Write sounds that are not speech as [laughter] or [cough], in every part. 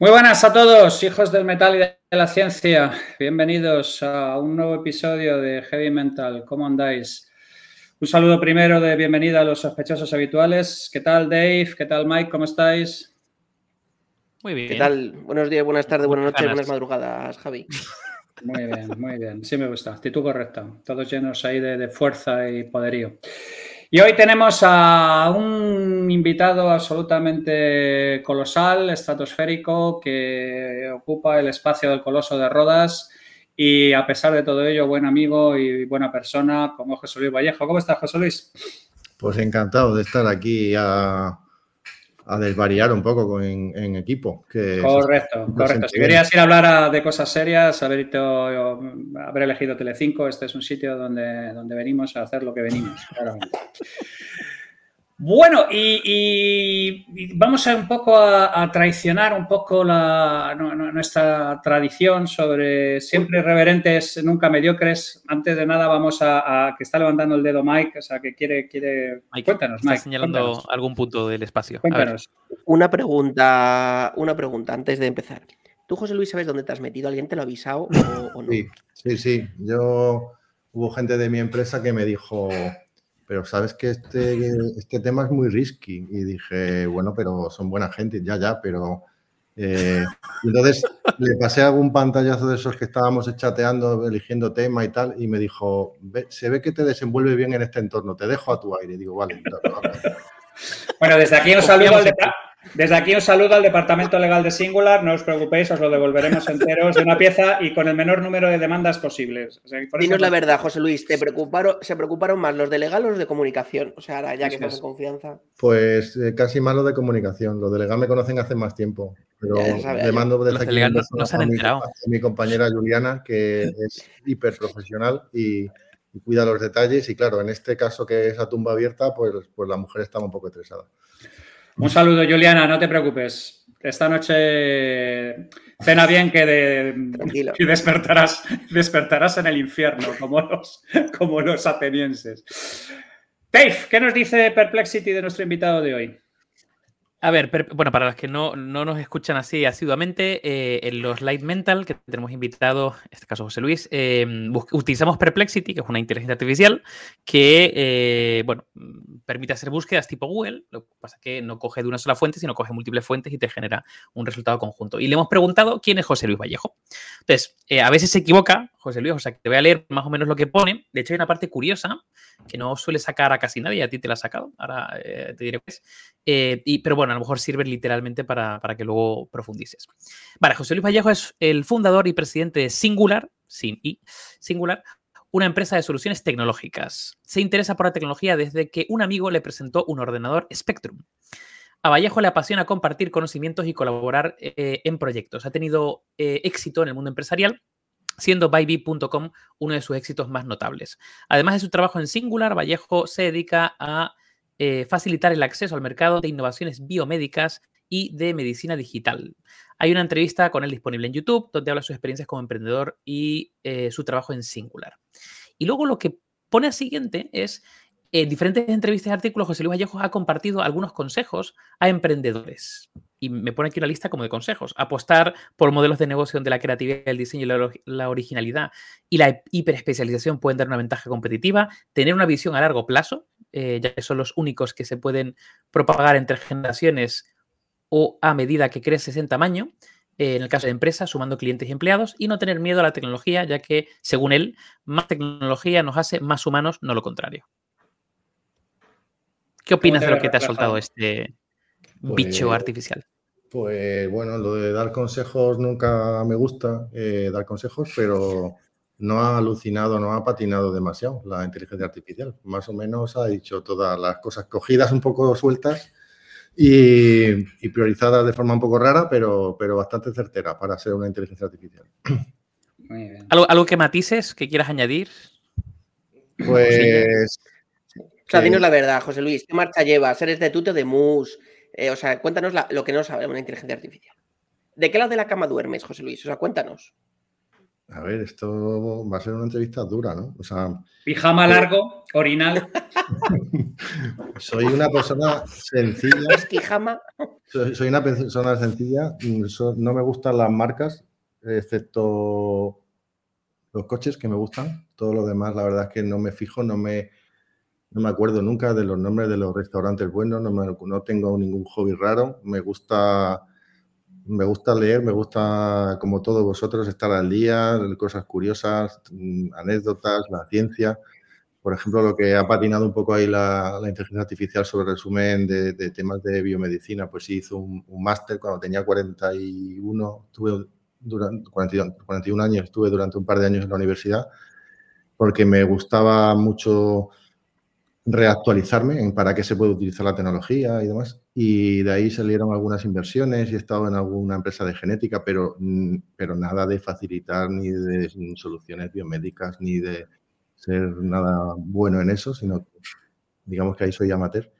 Muy buenas a todos, hijos del metal y de la ciencia. Bienvenidos a un nuevo episodio de Heavy Mental. ¿Cómo andáis? Un saludo primero de bienvenida a los sospechosos habituales. ¿Qué tal, Dave? ¿Qué tal, Mike? ¿Cómo estáis? Muy bien. ¿Qué tal? Buenos días, buenas tardes, buenas noches, buenas madrugadas, Javi. Muy bien, muy bien. Sí me gusta. Actitud correcta. Todos llenos ahí de, de fuerza y poderío. Y hoy tenemos a un invitado absolutamente colosal, estratosférico, que ocupa el espacio del Coloso de Rodas y a pesar de todo ello, buen amigo y buena persona como José Luis Vallejo. ¿Cómo estás, José Luis? Pues encantado de estar aquí a, a desvariar un poco en, equipo. correcto, correcto. Si querías ir a hablar de cosas serias, haber, haber elegido Telecinco, este es un sitio donde, donde venimos a hacer lo que venimos, claramente. Bueno, y, vamos a un poco a, traicionar un poco la, nuestra tradición sobre siempre reverentes, nunca mediocres. Antes de nada vamos a, que está levantando el dedo Mike, o sea, que quiere, quiere... cuéntanos, Mike. Está señalando algún punto del espacio. Cuéntanos. Una pregunta, una pregunta antes de empezar. ¿Tú, José Luis, sabes dónde te has metido? ¿Alguien te lo ha avisado o, no? Sí, sí, sí. Yo hubo gente de mi empresa que me dijo pero sabes que este, este tema es muy risky. Y dije, bueno, pero son buena gente, ya, ya, pero... Eh, [laughs] entonces le pasé algún pantallazo de esos que estábamos chateando, eligiendo tema y tal, y me dijo, se ve que te desenvuelve bien en este entorno, te dejo a tu aire. Y digo, vale. Bueno, desde aquí os saludo al, desde aquí os saludo al Departamento Legal de Singular, no os preocupéis, os lo devolveremos enteros de una pieza y con el menor número de demandas posibles. Dinos la verdad, José Luis, ¿te preocuparon, ¿se preocuparon más los de legal o los de comunicación? O sea, ahora ya que estamos en confianza. Pues eh, casi más los de comunicación, los de legal me conocen hace más tiempo, pero le mando desde aquí no, se han enterado. A mi compañera Juliana, que es hiper profesional y, cuida los detalles y claro, en este caso que es a tumba abierta, pues, pues la mujer estaba un poco estresada. Un saludo, Juliana, no te preocupes. Esta noche cena bien que, de, despertarás, despertarás en el infierno, como los, como los atenienses. Dave, ¿qué nos dice Perplexity de nuestro invitado de hoy? A ver, bueno, para los que no, nos escuchan así asiduamente, eh, en los Light Mental, que tenemos invitado, en este caso José Luis, eh, utilizamos Perplexity, que es una inteligencia artificial que, eh, bueno, permite hacer búsquedas tipo Google. Lo que pasa es que no coge de una sola fuente, sino coge múltiples fuentes y te genera un resultado conjunto. Y le hemos preguntado quién es José Luis Vallejo. Entonces, a veces se equivoca José Luis, o sea, que te voy a leer más o menos lo que pone. De hecho, hay una parte curiosa que no suele sacar a casi nadie, a ti te la ha sacado, ahora te diré pues. y, pero bueno, a lo mejor sirve literalmente para, que luego profundices. Vale, José Luis Vallejo es el fundador y presidente de Singular, sin I, Singular, una empresa de soluciones tecnológicas. Se interesa por la tecnología desde que un amigo le presentó un ordenador Spectrum. A Vallejo le apasiona compartir conocimientos y colaborar eh, en proyectos. Ha tenido eh, éxito en el mundo empresarial, siendo Bybee.com uno de sus éxitos más notables. Además de su trabajo en Singular, Vallejo se dedica a eh, facilitar el acceso al mercado de innovaciones biomédicas y de medicina digital. Hay una entrevista con él disponible en YouTube donde habla sus experiencias como emprendedor y eh, su trabajo en Singular. Y luego lo que pone a siguiente es, en diferentes entrevistas y artículos, José Luis Vallejo ha compartido algunos consejos a emprendedores. Y me pone aquí una lista como de consejos. Apostar por modelos de negocio donde la creatividad, el diseño la originalidad y la hiperespecialización pueden dar una ventaja competitiva. Tener una visión a largo plazo, eh, ya que son los únicos que se pueden propagar entre generaciones o a medida que creces en tamaño, eh, en el caso de empresas, sumando clientes y empleados, y no tener miedo a la tecnología, ya que, según él, más tecnología nos hace más humanos, no lo contrario. ¿Qué opinas de lo que te ha soltado este bicho pues, artificial? Pues bueno, lo de dar consejos nunca me gusta, eh, dar consejos, pero no ha alucinado, no ha patinado demasiado la inteligencia artificial. Más o menos ha dicho todas las cosas cogidas un poco sueltas y, priorizadas de forma un poco rara, pero, pero bastante certera para ser una inteligencia artificial. ¿Algo, ¿Algo que matices que quieras añadir? Pues... O sea, dinos la verdad, José Luis, ¿qué marcha llevas? ¿Eres de Tute, de Mus? Eh, o sea, cuéntanos lo que no sabe una inteligencia artificial. ¿De qué lado de la cama duermes, José Luis? O sea, cuéntanos. A ver, esto va a ser una entrevista dura, ¿no? O sea, Pijama largo, orinal. [laughs] soy una persona sencilla. Es pijama. Soy, soy una persona sencilla. no me gustan las marcas, excepto los coches que me gustan. Todo lo demás, la verdad es que no me fijo, no me, no me acuerdo nunca de los nombres de los restaurantes buenos, no, me- tengo ningún hobby raro. Me gusta, me gusta leer, me gusta, como todos vosotros, estar al día, cosas curiosas, mm, anécdotas, la ciencia. Por ejemplo, lo que ha patinado un poco ahí la, inteligencia artificial sobre resumen de, temas de biomedicina, pues sí hizo un, máster cuando tenía 41, estuve durante 42 41 años, estuve durante un par de años en la universidad, porque me gustaba mucho reactualizarme en para qué se puede utilizar la tecnología y demás. Y de ahí salieron algunas inversiones y he estado en alguna empresa de genética, pero, mm, pero nada de facilitar ni de soluciones biomédicas ni de ser nada bueno en eso, sino digamos que ahí soy amateur.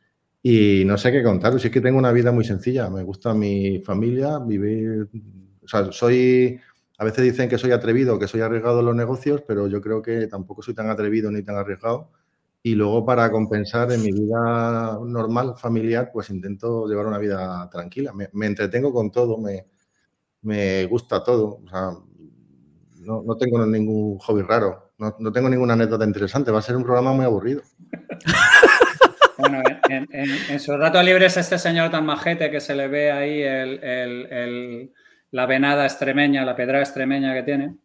Y no sé qué contaros, si es que tengo una vida muy sencilla, me gusta mi familia, vivir, o sea, soy, a veces dicen que soy atrevido, que soy arriesgado en los negocios, pero yo creo que tampoco soy tan atrevido ni tan arriesgado. Y luego para compensar en mi vida normal, familiar, pues intento llevar una vida tranquila. Me, entretengo con todo, me, me gusta todo. O sea, no, no tengo ningún hobby raro, no, no tengo ninguna anécdota interesante. Va a ser un programa muy aburrido. [laughs] Bueno, en, en, en su rato libre es este señor tan majete que se le ve ahí el, el, la venada extremeña, la pedrada extremeña que tiene.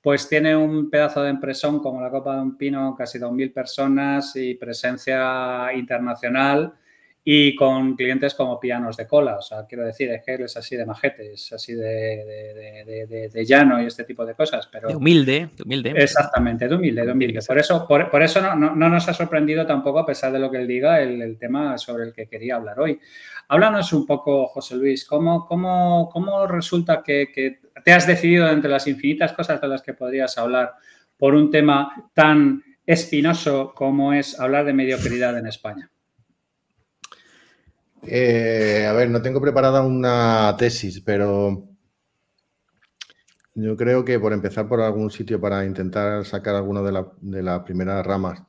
Pues tiene un pedazo de empresón como la Copa de un Pino, casi 2.000 personas y presencia internacional y con clientes como pianos de cola. O sea, quiero decir, es que él es así de majete, es así de, de, de, de, de llano y este tipo de cosas. Pero de humilde, de humilde. Exactamente, de humilde, de humilde. Por eso, por, por eso no, no, no, nos ha sorprendido tampoco, a pesar de lo que él diga, el, el, tema sobre el que quería hablar hoy. Háblanos un poco, José Luis, ¿cómo, cómo, cómo resulta que, que te has decidido entre las infinitas cosas de las que podrías hablar por un tema tan espinoso como es hablar de mediocridad en España? Eh, a ver, no tengo preparada una tesis, pero yo creo que por empezar por algún sitio para intentar sacar la, de las primeras ramas,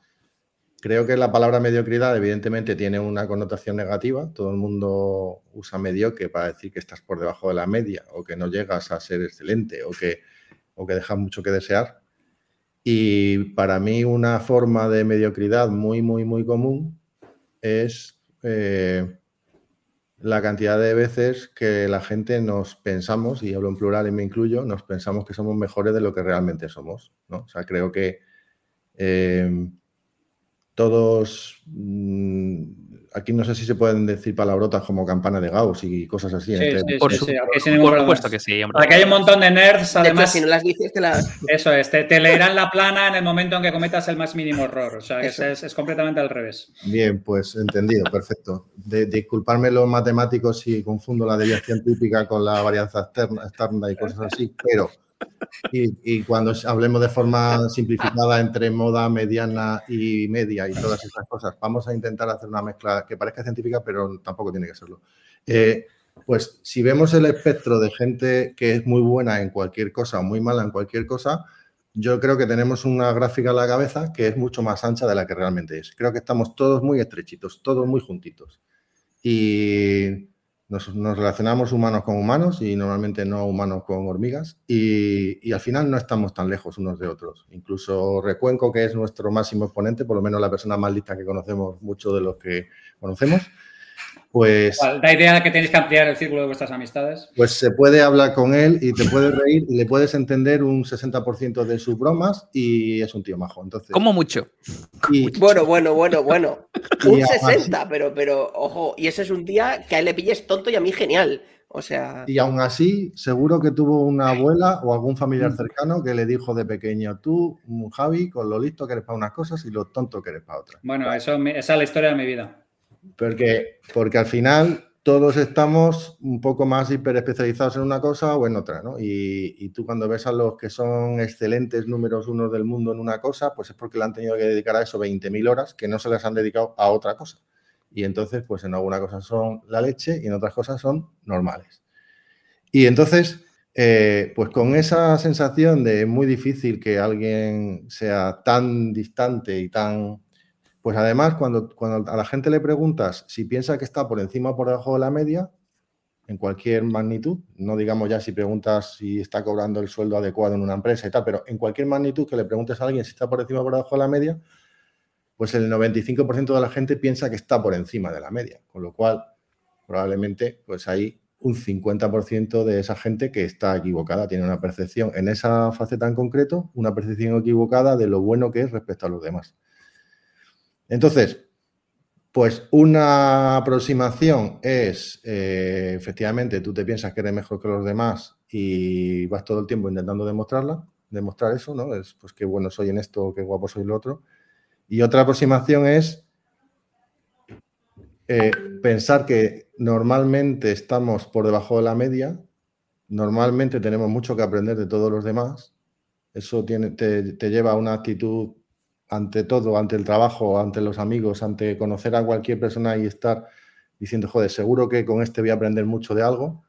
creo que la palabra mediocridad evidentemente tiene una connotación negativa. Todo el mundo usa mediocre para decir que estás por debajo de la media o que no llegas a ser excelente o que, o que dejas mucho que desear. Y para mí una forma de mediocridad muy, muy, muy común es... Eh, la cantidad de veces que la gente nos pensamos, y hablo en plural y me incluyo, nos pensamos que somos mejores de lo que realmente somos. ¿no? O sea, creo que eh, todos, mmm, aquí no sé si se pueden decir palabrotas como campana de Gauss y cosas así. Sí, entre, sí, por, sí, su, sí, por supuesto que sí. Hombre. Aquí hay un montón de nerds, además. De hecho, si no las dices, te las... Eso es, te, te, leerán la plana en el momento en que cometas el más mínimo error. O sea, es, es, es, completamente al revés. Bien, pues entendido, perfecto. De, disculparme los matemáticos si confundo la deviación típica con la varianza externa, externa y cosas así, pero y, cuando hablemos de forma simplificada entre moda, mediana y media y todas esas cosas, vamos a intentar hacer una mezcla que parezca científica, pero tampoco tiene que serlo. Eh, pues si vemos el espectro de gente que es muy buena en cualquier cosa o muy mala en cualquier cosa, yo creo que tenemos una gráfica en la cabeza que es mucho más ancha de la que realmente es. Creo que estamos todos muy estrechitos, todos muy juntitos. Y nos, nos, relacionamos humanos con humanos y normalmente no humanos con hormigas y, y, al final no estamos tan lejos unos de otros. Incluso Recuenco, que es nuestro máximo exponente, por lo menos la persona más lista que conocemos, muchos de los que conocemos, pues... La idea de que tenéis que ampliar el círculo de vuestras amistades. Pues se puede hablar con él y te puedes reír y le puedes entender un 60% de sus bromas y es un tío majo. Entonces, ¿Cómo mucho? Y, [laughs] bueno, bueno, bueno, bueno. [laughs] Un 60, pero, pero, ojo, y ese es un día que a él le pilles tonto y a mí genial. O sea... Y aún así, seguro que tuvo una abuela o algún familiar cercano que le dijo de pequeño, tú, Javi, con lo listo que eres para unas cosas y lo tonto que eres para otras. Bueno, eso, esa es la historia de mi vida. Porque, porque al final todos estamos un poco más hiperespecializados en una cosa o en otra, ¿no? Y, tú cuando ves a los que son excelentes números uno del mundo en una cosa, pues es porque le han tenido que dedicar a eso 20.000 horas que no se les han dedicado a otra cosa. Y entonces, pues en alguna cosa son la leche y en otras cosas son normales. Y entonces, Eh, pues con esa sensación de muy difícil que alguien sea tan distante y tan... Pues además, cuando, a la gente le preguntas si piensa que está por encima o por debajo de la media, en cualquier magnitud, no digamos ya si preguntas si está cobrando el sueldo adecuado en una empresa y tal, pero en cualquier magnitud que le preguntes a alguien si está por encima o por debajo de la media, pues el 95% de la gente piensa que está por encima de la media, con lo cual probablemente pues hay un 50% de esa gente que está equivocada, tiene una percepción en esa faceta en concreto, una percepción equivocada de lo bueno que es respecto a los demás. Entonces, pues una aproximación es, eh, efectivamente, tú te piensas que eres mejor que los demás y vas todo el tiempo intentando demostrarla, demostrar eso, ¿no? Es pues qué bueno soy en esto, qué guapo soy en lo otro. Y otra aproximación es eh, pensar que normalmente estamos por debajo de la media, normalmente tenemos mucho que aprender de todos los demás, eso tiene, te, lleva a una actitud ante todo, ante el trabajo, ante los amigos, ante conocer a cualquier persona y estar diciendo, joder, seguro que con este voy a aprender mucho de algo.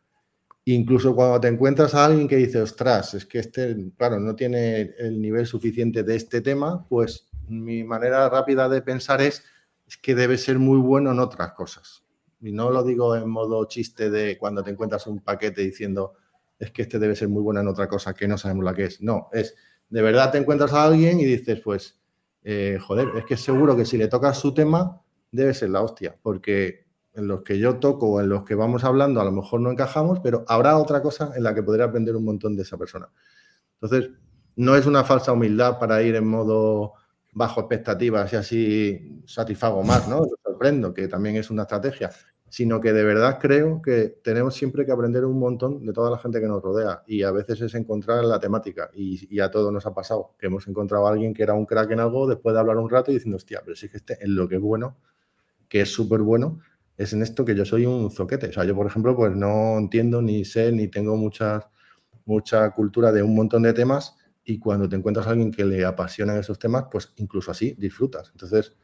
Incluso cuando te encuentras a alguien que dice, ostras, es que este, claro, no tiene el nivel suficiente de este tema, pues mi manera rápida de pensar es, es que debe ser muy bueno en otras cosas. Y no lo digo en modo chiste de cuando te encuentras un paquete diciendo es que este debe ser muy bueno en otra cosa que no sabemos la que es. No, es de verdad te encuentras a alguien y dices, pues, eh, joder, es que seguro que si le tocas su tema, debe ser la hostia, porque en los que yo toco o en los que vamos hablando a lo mejor no encajamos, pero habrá otra cosa en la que podré aprender un montón de esa persona. Entonces, no es una falsa humildad para ir en modo bajo expectativas y así satisfago más, ¿no? Lo sorprendo, que también es una estrategia, sino que de verdad creo que tenemos siempre que aprender un montón de toda la gente que nos rodea y a veces es encontrar la temática y, a todos nos ha pasado, que hemos encontrado a alguien que era un crack en algo después de hablar un rato y diciendo, hostia, pero si que este, en lo que es bueno, que es súper bueno, es en esto que yo soy un zoquete. O sea, yo, por ejemplo, pues no entiendo ni sé ni tengo mucha, mucha cultura de un montón de temas y cuando te encuentras a alguien que le apasionan esos temas, pues incluso así disfrutas. Entonces,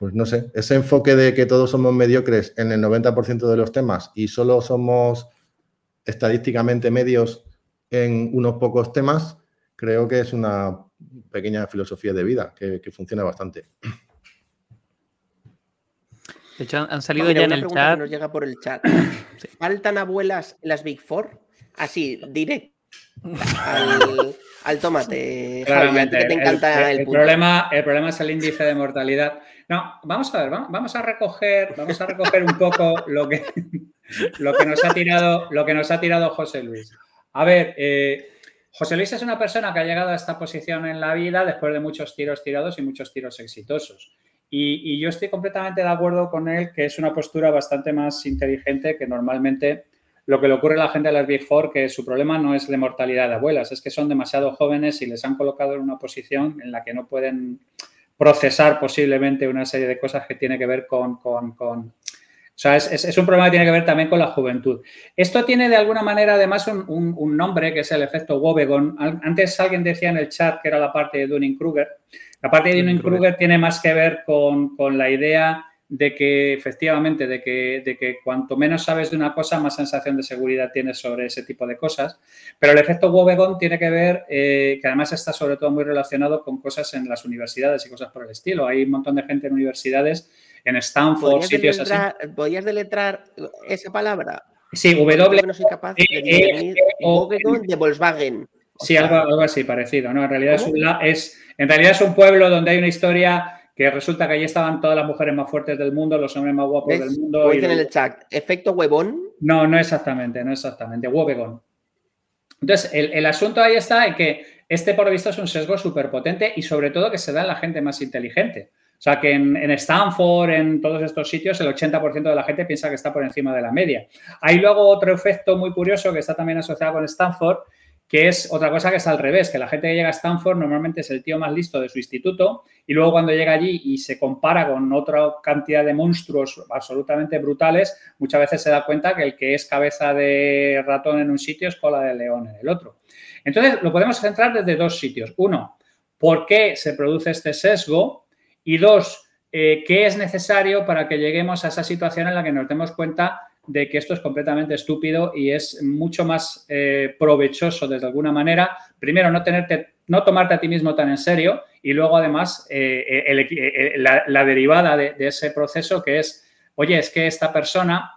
pues no sé, ese enfoque de que todos somos mediocres en el 90% de los temas y solo somos estadísticamente medios en unos pocos temas, creo que es una pequeña filosofía de vida que, funciona bastante. De hecho, han salido ya en el chat. nos llega por el chat. [clears throat] ¿Faltan abuelas en las Big Four? Así, directo al, tomate. Claramente. te encanta el, problema, el problema es el índice de mortalidad. No, vamos a ver, vamos a recoger, vamos a recoger un poco lo que, lo que nos ha tirado, lo que nos ha tirado José Luis. A ver, eh, José Luis es una persona que ha llegado a esta posición en la vida después de muchos tiros tirados y muchos tiros exitosos. Y, y, yo estoy completamente de acuerdo con él que es una postura bastante más inteligente que normalmente lo que le ocurre a la gente de las Big Four, que su problema no es la mortalidad de abuelas, es que son demasiado jóvenes y les han colocado en una posición en la que no pueden procesar posiblemente una serie de cosas que tiene que ver con... con, o sea, es, un problema que tiene que ver también con la juventud. Esto tiene de alguna manera además un, nombre que es el efecto Wobegon. Antes alguien decía en el chat que era la parte de Dunning-Kruger. La parte de Dunning-Kruger tiene más que ver con, con la idea de que efectivamente, de que, de que cuanto menos sabes de una cosa, más sensación de seguridad tienes sobre ese tipo de cosas. Pero el efecto Wobegon tiene que ver, eh, que además está sobre todo muy relacionado con cosas en las universidades y cosas por el estilo. Hay un montón de gente en universidades, en Stanford, sitios así. ¿Podrías deletrar esa palabra? Sí, W. No soy capaz de, e de Volkswagen. sí, algo, algo, así parecido. ¿no? En, realidad es un, es, en realidad es un pueblo donde hay una historia que resulta que allí estaban todas las mujeres más fuertes del mundo, los hombres más guapos del mundo. En el chat, ¿efecto huevón? No, no exactamente, no exactamente, huevegón. Entonces, el, asunto ahí está en que este, por lo visto, es un sesgo súper potente y sobre todo que se da en la gente más inteligente. O sea, que en, en, Stanford, en todos estos sitios, el 80% de la gente piensa que está por encima de la media. Hay luego otro efecto muy curioso que está también asociado con Stanford, que es otra cosa que es al revés, que la gente que llega a Stanford normalmente es el tío más listo de su instituto y luego cuando llega allí y se compara con otra cantidad de monstruos absolutamente brutales, muchas veces se da cuenta que el que es cabeza de ratón en un sitio es cola de león en el otro. Entonces, lo podemos centrar desde dos sitios. Uno, ¿por qué se produce este sesgo? Y dos, eh, ¿qué es necesario para que lleguemos a esa situación en la que nos demos cuenta de que esto es completamente estúpido y es mucho más eh, provechoso desde alguna manera, primero no tenerte, no tomarte a ti mismo tan en serio y luego además eh, eh, la, derivada de, ese proceso que es, oye, es que esta persona,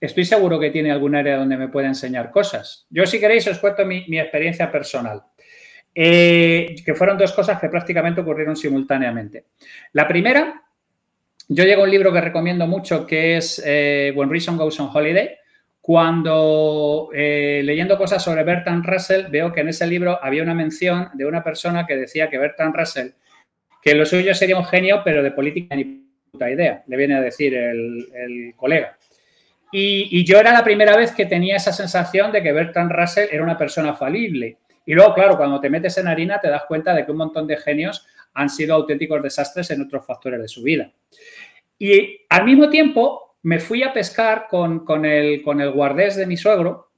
estoy seguro que tiene algún área donde me puede enseñar cosas. Yo si queréis os cuento mi, mi experiencia personal. que fueron dos cosas que prácticamente ocurrieron simultáneamente. La primera yo llego a un libro que recomiendo mucho que es eh, When Reason Goes on Holiday. Cuando eh, leyendo cosas sobre Bertrand Russell veo que en ese libro había una mención de una persona que decía que Bertrand Russell, que lo suyo sería un genio, pero de política ni puta idea, le viene a decir el, colega. Y, y, yo era la primera vez que tenía esa sensación de que Bertrand Russell era una persona falible. Y luego, claro, cuando te metes en harina te das cuenta de que un montón de genios han sido auténticos desastres en otros factores de su vida. Y al mismo tiempo me fui a pescar con, el, con el guardés de mi suegro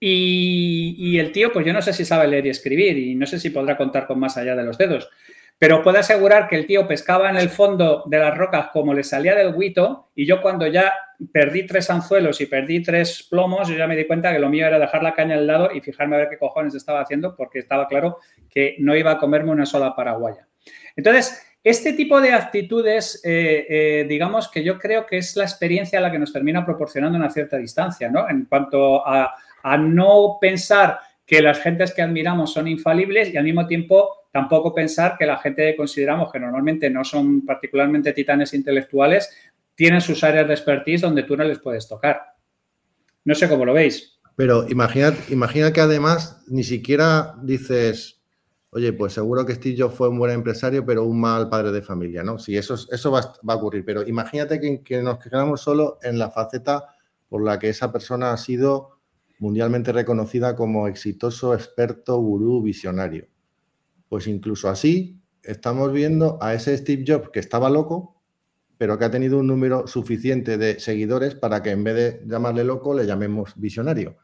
y, el tío, pues yo no sé si sabe leer y escribir y no sé si podrá contar con más allá de los dedos, pero puedo asegurar que el tío pescaba en el fondo de las rocas como le salía del guito y yo cuando ya perdí tres anzuelos y perdí tres plomos, ya me di cuenta que lo mío era dejar la caña al lado y fijarme a ver qué cojones estaba haciendo porque estaba claro que no iba a comerme una sola paraguaya. Entonces, este tipo de actitudes, eh, eh, digamos que yo creo que es la experiencia la que nos termina proporcionando una cierta distancia, ¿no? En cuanto a, no pensar que las gentes que admiramos son infalibles y al mismo tiempo tampoco pensar que la gente que consideramos que normalmente no son particularmente titanes intelectuales tienen sus áreas de expertise donde tú no les puedes tocar. No sé cómo lo veis. Pero imagina, imagina que además ni siquiera dices, oye, pues seguro que Steve Jobs fue un buen empresario, pero un mal padre de familia, ¿no? Sí, eso, eso va, a ocurrir, pero imagínate que, nos quedamos solo en la faceta por la que esa persona ha sido mundialmente reconocida como exitoso, experto, gurú, visionario. Pues incluso así estamos viendo a ese Steve Jobs que estaba loco, pero que ha tenido un número suficiente de seguidores para que en vez de llamarle loco le llamemos visionario.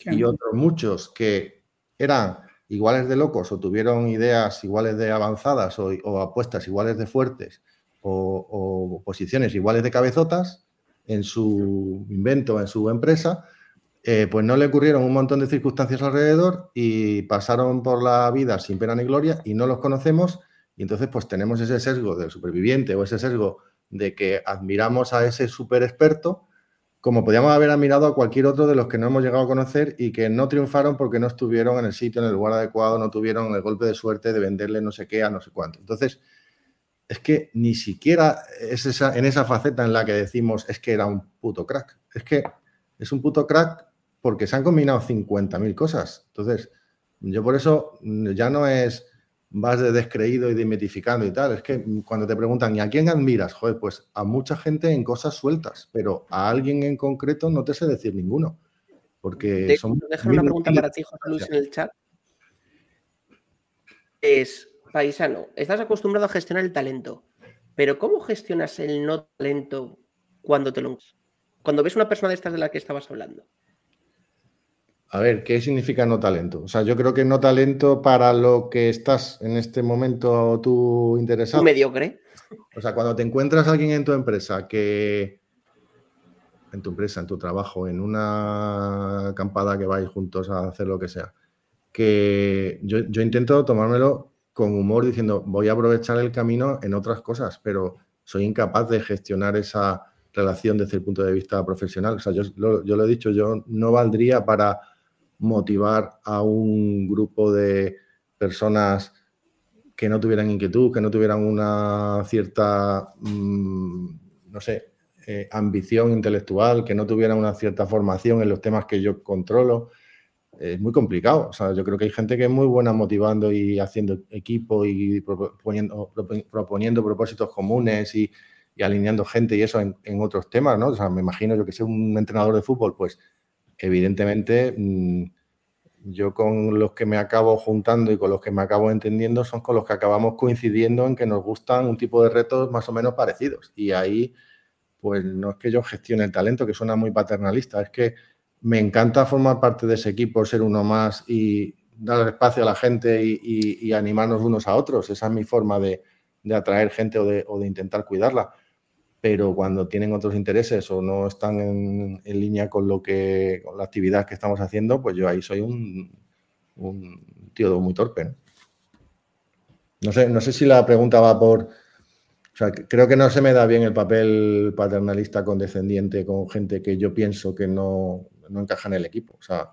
Y otros muchos que eran iguales de locos o tuvieron ideas iguales de avanzadas o, apuestas iguales de fuertes o, posiciones iguales de cabezotas en su invento, en su empresa, eh, pues no le ocurrieron un montón de circunstancias alrededor y pasaron por la vida sin pena ni gloria y no los conocemos. Y entonces pues tenemos ese sesgo del superviviente o ese sesgo de que admiramos a ese super experto como podíamos haber admirado a cualquier otro de los que no hemos llegado a conocer y que no triunfaron porque no estuvieron en el sitio, en el lugar adecuado, no tuvieron el golpe de suerte de venderle no sé qué a no sé cuánto. Entonces, es que ni siquiera es esa, en esa faceta en la que decimos es que era un puto crack. Es que es un puto crack porque se han combinado 50.000 cosas. Entonces, yo por eso ya no es vas de descreído y de mitificando y tal. Es que cuando te preguntan, ¿y a quién admiras? Joder, pues a mucha gente en cosas sueltas, pero a alguien en concreto no te sé decir ninguno. Porque son. Dejar una pregunta para ti, José Luis, en el chat. Es, paisano, estás acostumbrado a gestionar el talento, pero ¿cómo gestionas el no talento cuando te lo. Cuando ves una persona de estas de la que estabas hablando? A ver, ¿qué significa no talento? O sea, yo creo que no talento para lo que estás en este momento tú interesado. mediocre. O sea, cuando te encuentras a alguien en tu empresa que. En tu empresa, en tu trabajo, en una acampada que vais juntos a hacer lo que sea. Que yo, yo intento tomármelo con humor diciendo, voy a aprovechar el camino en otras cosas, pero soy incapaz de gestionar esa relación desde el punto de vista profesional. O sea, yo, yo lo he dicho, yo no valdría para motivar a un grupo de personas que no tuvieran inquietud, que no tuvieran una cierta, mm, no sé, eh, ambición intelectual, que no tuvieran una cierta formación en los temas que yo controlo. Es muy complicado. O sea, yo creo que hay gente que es muy buena motivando y haciendo equipo y proponiendo, propósitos comunes y, alineando gente y eso en, en, otros temas, ¿no? O sea, me imagino yo que sea un entrenador de fútbol, pues evidentemente mm, yo con los que me acabo juntando y con los que me acabo entendiendo son con los que acabamos coincidiendo en que nos gustan un tipo de retos más o menos parecidos. Y ahí, pues no es que yo gestione el talento, que suena muy paternalista, es que me encanta formar parte de ese equipo, ser uno más y dar espacio a la gente y, animarnos unos a otros. Esa es mi forma de, atraer gente o de, o de intentar cuidarla pero cuando tienen otros intereses o no están en, línea con lo que con la actividad que estamos haciendo, pues yo ahí soy un, un tío muy torpe. ¿no? sé, no sé si la pregunta va por. O sea, creo que no se me da bien el papel paternalista condescendiente con gente que yo pienso que no, no encaja en el equipo. O sea,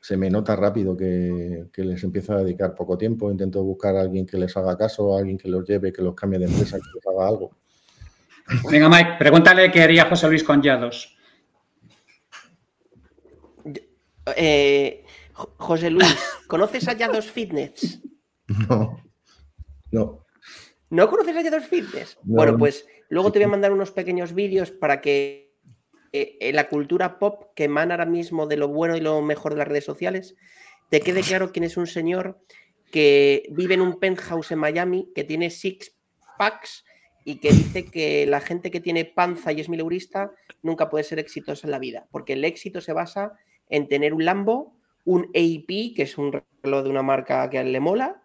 se me nota rápido que, les empiezo a dedicar poco tiempo. Intento buscar a alguien que les haga caso, a alguien que los lleve, que los cambie de empresa, que les haga algo. Venga, Mike, pregúntale qué haría José Luis con Yados. Eh, José Luis, ¿conoces a Yados Fitness? No. No. ¿No conoces a Yados Fitness? Bueno, pues luego te voy a mandar unos pequeños vídeos para que eh, la cultura pop que emana ahora mismo de lo bueno y lo mejor de las redes sociales, te quede claro quién es un señor que vive en un penthouse en Miami, que tiene six packs y que dice que la gente que tiene panza y es mileurista nunca puede ser exitosa en la vida, porque el éxito se basa en tener un Lambo, un AP, que es un reloj de una marca que a él le mola,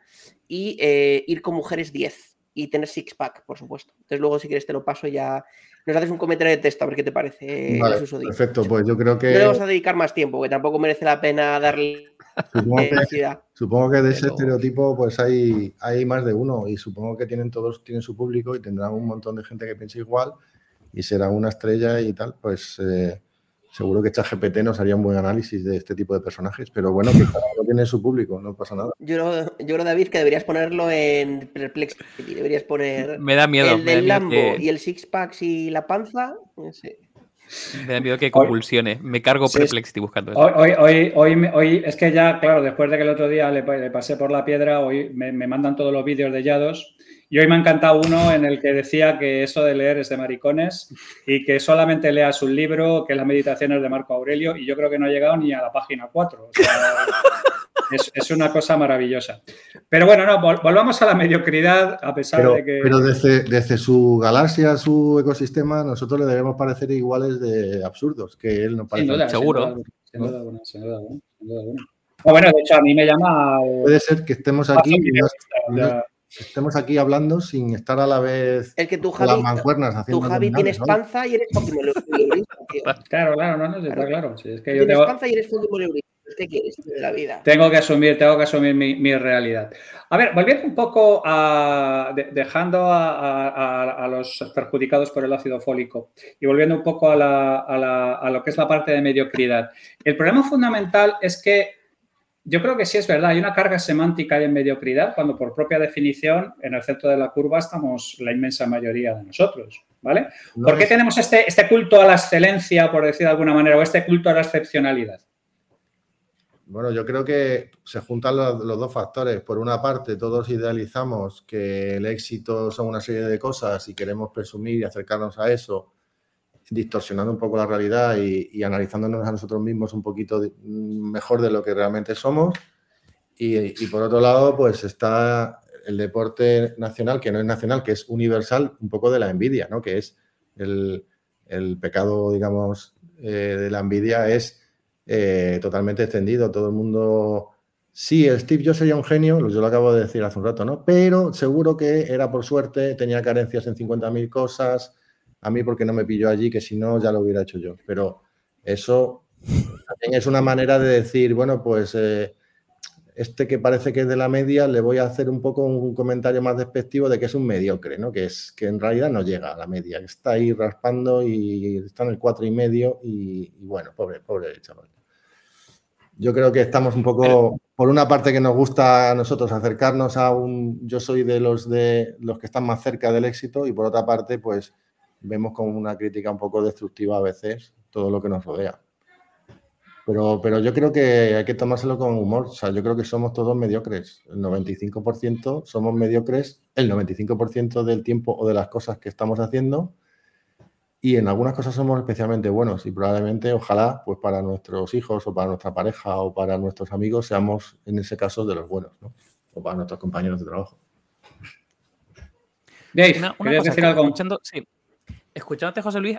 y eh, ir con mujeres 10 y tener six pack, por supuesto. Entonces luego si quieres te lo paso ya nos haces un comentario de texto a ver qué te parece. Vale, perfecto, pues yo creo que... No le vamos a dedicar más tiempo, porque tampoco merece la pena darle supongo que, de ese estereotipo pues hay, hay más de uno y supongo que tienen todos tienen su público y tendrán un montón de gente que piensa igual y será una estrella y tal, pues eh, seguro que ChatGPT nos haría un buen análisis de este tipo de personajes, pero bueno, que cada uno tiene su público, no pasa nada. Yo, yo creo, David, que deberías ponerlo en Perplexity, deberías poner me da miedo, el del Lambo y el Six Packs y la panza. Me da miedo que convulsione. Me cargo Perplexity buscando eso. Hoy, hoy, hoy, hoy, es que ya, claro, después de que el otro día le, pasé por la piedra, hoy me, me mandan todos los vídeos de Yados y hoy me ha encantado uno en el que decía que eso de leer es de maricones y que solamente leas un libro, que es las meditaciones de Marco Aurelio, y yo creo que no ha llegado ni a la página 4. [laughs] es, una cosa maravillosa. Pero bueno, no, volvamos a la mediocridad, a pesar de que. Pero desde, su galaxia, su ecosistema, nosotros le debemos parecer iguales de absurdos, que él no parece. seguro. Sin duda, sin duda, bueno, de hecho, a mí me llama. Puede ser que estemos aquí estemos aquí hablando sin estar a la vez el que tú, Javi, las mancuernas haciendo Tú, Javi, tienes panza y eres [laughs] Claro, claro, no, no, está claro. es que yo tienes panza y eres ¿Qué quieres de la vida? Tengo que asumir, tengo que asumir mi, realidad. A ver, volviendo un poco a, dejando a, los perjudicados por el ácido fólico y volviendo un poco a, a lo que es la parte de mediocridad. El problema fundamental es que yo creo que sí es verdad, hay una carga semántica de mediocridad cuando por propia definición en el centro de la curva estamos la inmensa mayoría de nosotros, ¿vale? ¿Por qué tenemos este, este culto a la excelencia, por decir de alguna manera, o este culto a la excepcionalidad? Bueno, yo creo que se juntan los, los, dos factores. Por una parte, todos idealizamos que el éxito son una serie de cosas y queremos presumir y acercarnos a eso distorsionando un poco la realidad y, analizándonos a nosotros mismos un poquito mejor de lo que realmente somos. Y, por otro lado, pues está el deporte nacional, que no es nacional, que es universal, un poco de la envidia, ¿no? Que es el, pecado, digamos, eh, de la envidia es eh, totalmente extendido. Todo el mundo... Sí, Steve yo sería un genio, yo lo acabo de decir hace un rato, ¿no? Pero seguro que era por suerte, tenía carencias en 50.000 cosas, a mí porque no me pilló allí, que si no ya lo hubiera hecho yo. Pero eso también es una manera de decir, bueno, pues eh, este que parece que es de la media, le voy a hacer un poco un comentario más despectivo de que es un mediocre, ¿no? Que es que en realidad no llega a la media, está ahí raspando y está en el cuatro y medio y, bueno, pobre, pobre chaval. Yo creo que estamos un poco, por una parte que nos gusta a nosotros acercarnos a un, yo soy de los de los que están más cerca del éxito y por otra parte, pues vemos como una crítica un poco destructiva a veces todo lo que nos rodea. Pero, pero yo creo que hay que tomárselo con humor. O sea, yo creo que somos todos mediocres. El 95% somos mediocres el 95% del tiempo o de las cosas que estamos haciendo. Y en algunas cosas somos especialmente buenos y probablemente, ojalá, pues para nuestros hijos o para nuestra pareja o para nuestros amigos seamos en ese caso de los buenos, ¿no? O para nuestros compañeros de trabajo. Dave, ¿querías decir algo? Escuchando, sí, escuchándote, José Luis,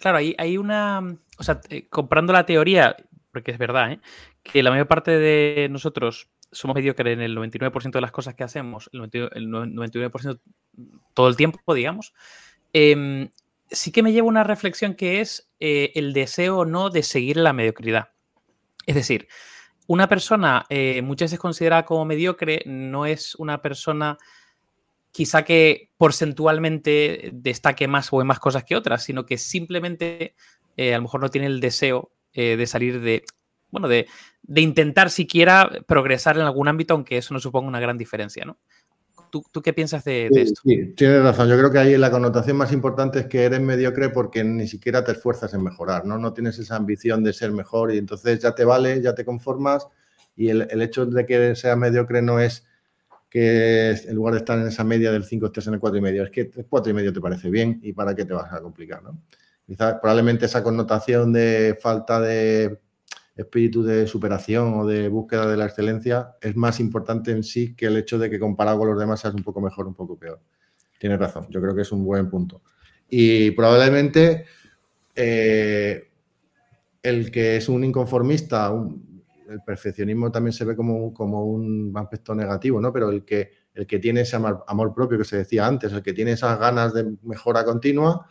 claro, hay una. O sea, eh, comprando la teoría, porque es verdad, ¿eh? que la mayor parte de nosotros somos mediocres en el 99% de las cosas que hacemos, el, 99% todo el tiempo, digamos. Em, sí que me lleva una reflexión que es eh, el deseo o no de seguir la mediocridad. Es decir, una persona muchas veces considerada como mediocre no es una persona quizá que porcentualmente destaque más o en más cosas que otras, sino que simplemente eh, a lo mejor no tiene el deseo de salir de, bueno, de, de, intentar siquiera progresar en algún ámbito, aunque eso no suponga una gran diferencia, ¿no? ¿Tú, qué piensas de, esto? Sí, tienes razón. Yo creo que ahí la connotación más importante es que eres mediocre porque ni siquiera te esfuerzas en mejorar, ¿no? No tienes esa ambición de ser mejor y entonces ya te vale, ya te conformas y el, hecho de que seas mediocre no es que en lugar de estar en esa media del 5 estés en el 4,5, y medio, es que el 4,5 y medio te parece bien y para qué te vas a complicar, ¿no? Quizás probablemente esa connotación de falta de espíritu de superación o de búsqueda de la excelencia es más importante en sí que el hecho de que comparado con los demás seas un poco mejor, un poco peor. Tienes razón, yo creo que es un buen punto. Y probablemente eh, el que es un inconformista, el perfeccionismo también se ve como, como un aspecto negativo, ¿no? Pero el que, el que tiene ese amor, propio que se decía antes, el que tiene esas ganas de mejora continua,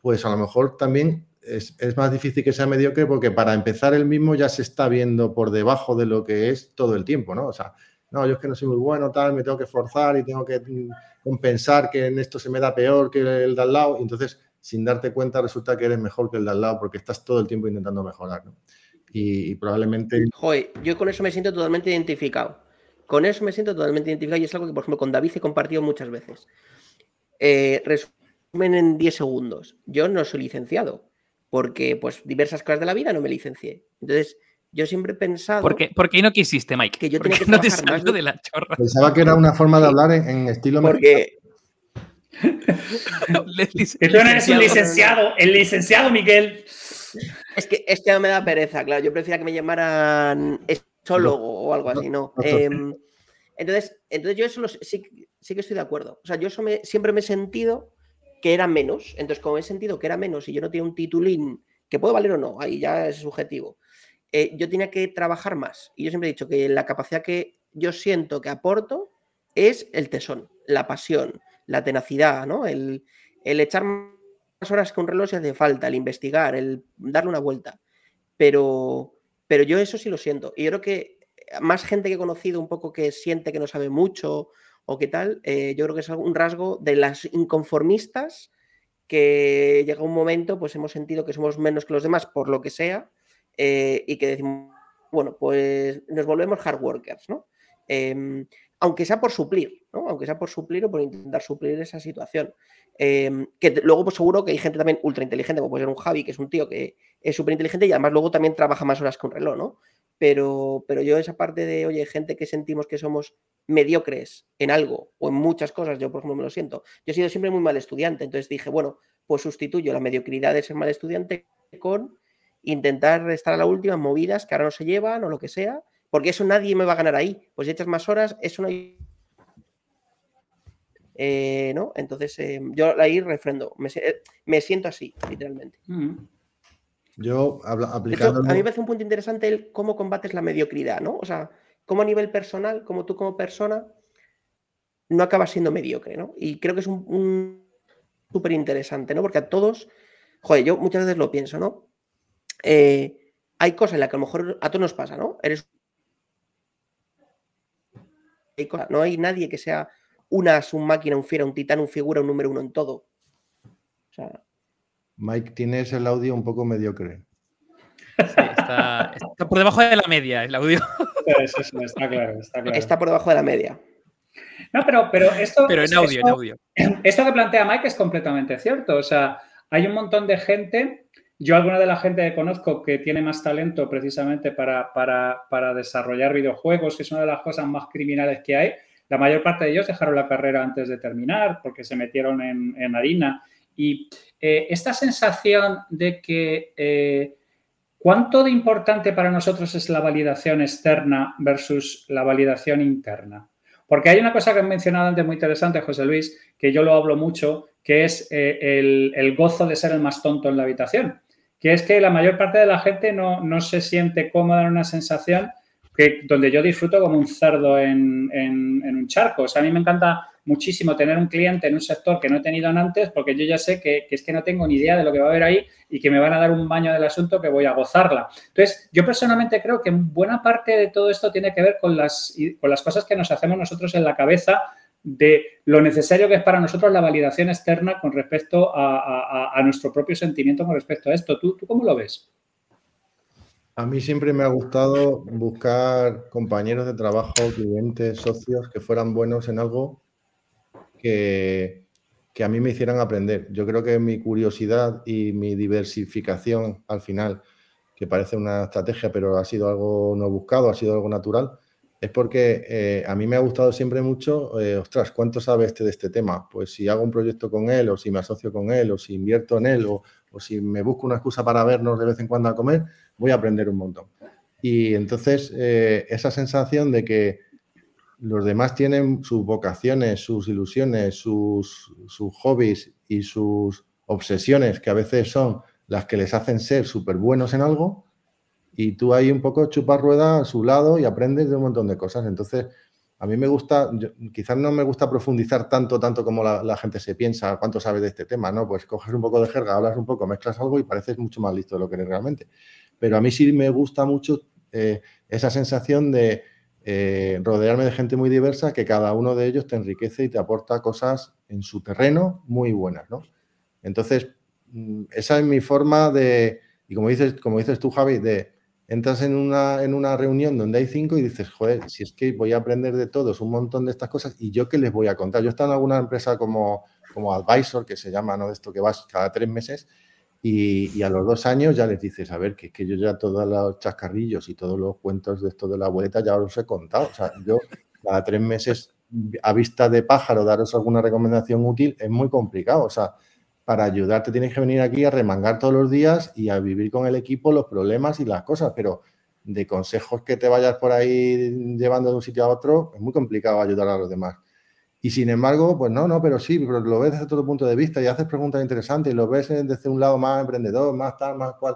pues a lo mejor también es, más difícil que sea mediocre porque para empezar el mismo ya se está viendo por debajo de lo que es todo el tiempo, ¿no? O sea, no, yo es que no soy muy bueno, tal, me tengo que forzar y tengo que mm, compensar que en esto se me da peor que el de al lado. entonces, sin darte cuenta, resulta que eres mejor que el de al lado porque estás todo el tiempo intentando mejorar, ¿no? Y, probablemente... Joder, yo con eso me siento totalmente identificado. Con eso me siento totalmente identificado y es algo que, por ejemplo, con David he compartido muchas veces. Eh, resumen en 10 segundos. Yo no soy licenciado porque pues diversas cosas de la vida no me licencié. Entonces, yo siempre he pensado... ¿Por qué, ¿Por qué no quisiste, Mike? Que yo tenía que no te más de... la chorra. Pensaba que era una forma de hablar en, estilo... Porque... [laughs] Tú no eres un licenciado, el licenciado Miguel. Es que, es que no me da pereza, claro. Yo prefiero que me llamaran estólogo o algo así, ¿no? Em, entonces, entonces yo eso sí, sí, que estoy de acuerdo. O sea, yo eso siempre me he sentido que era menos. Entonces, como he sentido que era menos y yo no tenía un titulín que puede valer o no, ahí ya es subjetivo, eh, yo tenía que trabajar más. Y yo siempre he dicho que la capacidad que yo siento que aporto es el tesón, la pasión, la tenacidad, ¿no? El, el echar horas que un reloj si hace falta, el investigar, el darle una vuelta. Pero, pero yo eso sí lo siento. Y yo creo que más gente que he conocido un poco que siente que no sabe mucho o qué tal, eh, yo creo que es un rasgo de las inconformistas que llega un momento, pues hemos sentido que somos menos que los demás por lo que sea eh, y que decimos, bueno, pues nos volvemos hard workers, ¿no? Em, aunque sea por suplir, ¿no? Aunque sea por suplir o por intentar suplir esa situación. Em, que luego, pues seguro que hay gente también ultra inteligente, como puede ser un Javi, que es un tío que es súper inteligente y además luego también trabaja más horas que un reloj, ¿no? Pero, pero yo esa parte de, oye, gente que sentimos que somos mediocres en algo o en muchas cosas, yo por ejemplo me lo siento, yo he sido siempre muy mal estudiante, entonces dije, bueno, pues sustituyo la mediocridad de ser mal estudiante con intentar estar a la última en movidas que ahora no se llevan o lo que sea, porque eso nadie me va a ganar ahí, pues si echas más horas, eso no hay... Eh, ¿no? Entonces eh, yo ahí refrendo, me, me, siento así, literalmente. Mm. Yo aplicando... a mí me parece un punto interesante el cómo combates la mediocridad, ¿no? O sea, cómo a nivel personal, como tú como persona, no acabas siendo mediocre, ¿no? Y creo que es un, súper interesante, ¿no? Porque a todos, joder, yo muchas veces lo pienso, ¿no? Eh, hay cosas en las que a lo mejor a todos nos pasa, ¿no? Eres no hay nadie que sea una un máquina, un fiera, un titán, un figura, un número uno en todo. Mike, tienes el audio un poco mediocre. Sí, está, por debajo de la media el audio. está claro, está claro. Está por debajo de la media. No, pero, pero esto. Pero en audio, en audio. Esto que plantea Mike es completamente cierto. O sea, hay un montón de gente. Yo, alguna de la gente que conozco que tiene más talento precisamente para, para, desarrollar videojuegos, que es una de las cosas más criminales que hay, la mayor parte de ellos dejaron la carrera antes de terminar porque se metieron en, harina. Y eh, esta sensación de que eh, ¿Cuánto de importante para nosotros es la validación externa versus la validación interna? Porque hay una cosa que he mencionado antes muy interesante, José Luis, que yo lo hablo mucho, que es eh, el, gozo de ser el más tonto en la habitación. Que es que la mayor parte de la gente no, se siente cómoda en una sensación que, donde yo disfruto como un cerdo en, un charco. O sea, a mí me encanta muchísimo tener un cliente en un sector que no he tenido antes porque yo ya sé que, es que no tengo ni idea de lo que va a haber ahí y que me van a dar un baño del asunto que voy a gozarla. Entonces, yo personalmente creo que buena parte de todo esto tiene que ver con las, con las cosas que nos hacemos nosotros en la cabeza de lo necesario que es para nosotros la validación externa con respecto a, nuestro propio sentimiento con respecto a esto. ¿Tú, ¿Tú cómo lo ves? A mí siempre me ha gustado buscar compañeros de trabajo, clientes, socios que fueran buenos en algo que, que, a mí me hicieran aprender. Yo creo que mi curiosidad y mi diversificación al final, que parece una estrategia, pero ha sido algo no buscado, ha sido algo natural, es porque eh, a mí me ha gustado siempre mucho, eh, ostras, ¿cuánto sabe este de este tema? Pues si hago un proyecto con él, o si me asocio con él, o si invierto en él, o, o si me busco una excusa para vernos de vez en cuando a comer, voy a aprender un montón. Y entonces eh, esa sensación de que los demás tienen sus vocaciones, sus ilusiones, sus, sus hobbies y sus obsesiones, que a veces son las que les hacen ser súper buenos en algo, y tú ahí un poco chupas rueda a su lado y aprendes de un montón de cosas. Entonces, a mí me gusta, quizás no me gusta profundizar tanto, tanto como la, gente se piensa, cuánto sabes de este tema, ¿no? Pues coges un poco de jerga, hablas un poco, mezclas algo y pareces mucho más listo de lo que eres realmente. Pero a mí sí me gusta mucho eh, esa sensación de eh, rodearme de gente muy diversa, que cada uno de ellos te enriquece y te aporta cosas en su terreno muy buenas, ¿no? Entonces, mm, esa es mi forma de, y como dices, como dices tú, Javi, de entras en una, en una reunión donde hay cinco y dices, joder, si es que voy a aprender de todos un montón de estas cosas y yo qué les voy a contar. Yo he estado en alguna empresa como, como Advisor, que se llama, ¿no? De esto que vas cada tres meses y, a los dos años ya les dices, a ver, que es que yo ya todos los chascarrillos y todos los cuentos de esto de la abuelita ya os he contado. O sea, yo cada tres meses a vista de pájaro daros alguna recomendación útil es muy complicado. O sea, para ayudarte tienes que venir aquí a remangar todos los días y a vivir con el equipo los problemas y las cosas, pero de consejos que te vayas por ahí llevando de un sitio a otro, es muy complicado ayudar a los demás. Y sin embargo, pues no, no, pero sí, pero lo ves desde otro punto de vista y haces preguntas interesantes y lo ves desde un lado más emprendedor, más tal, más cual.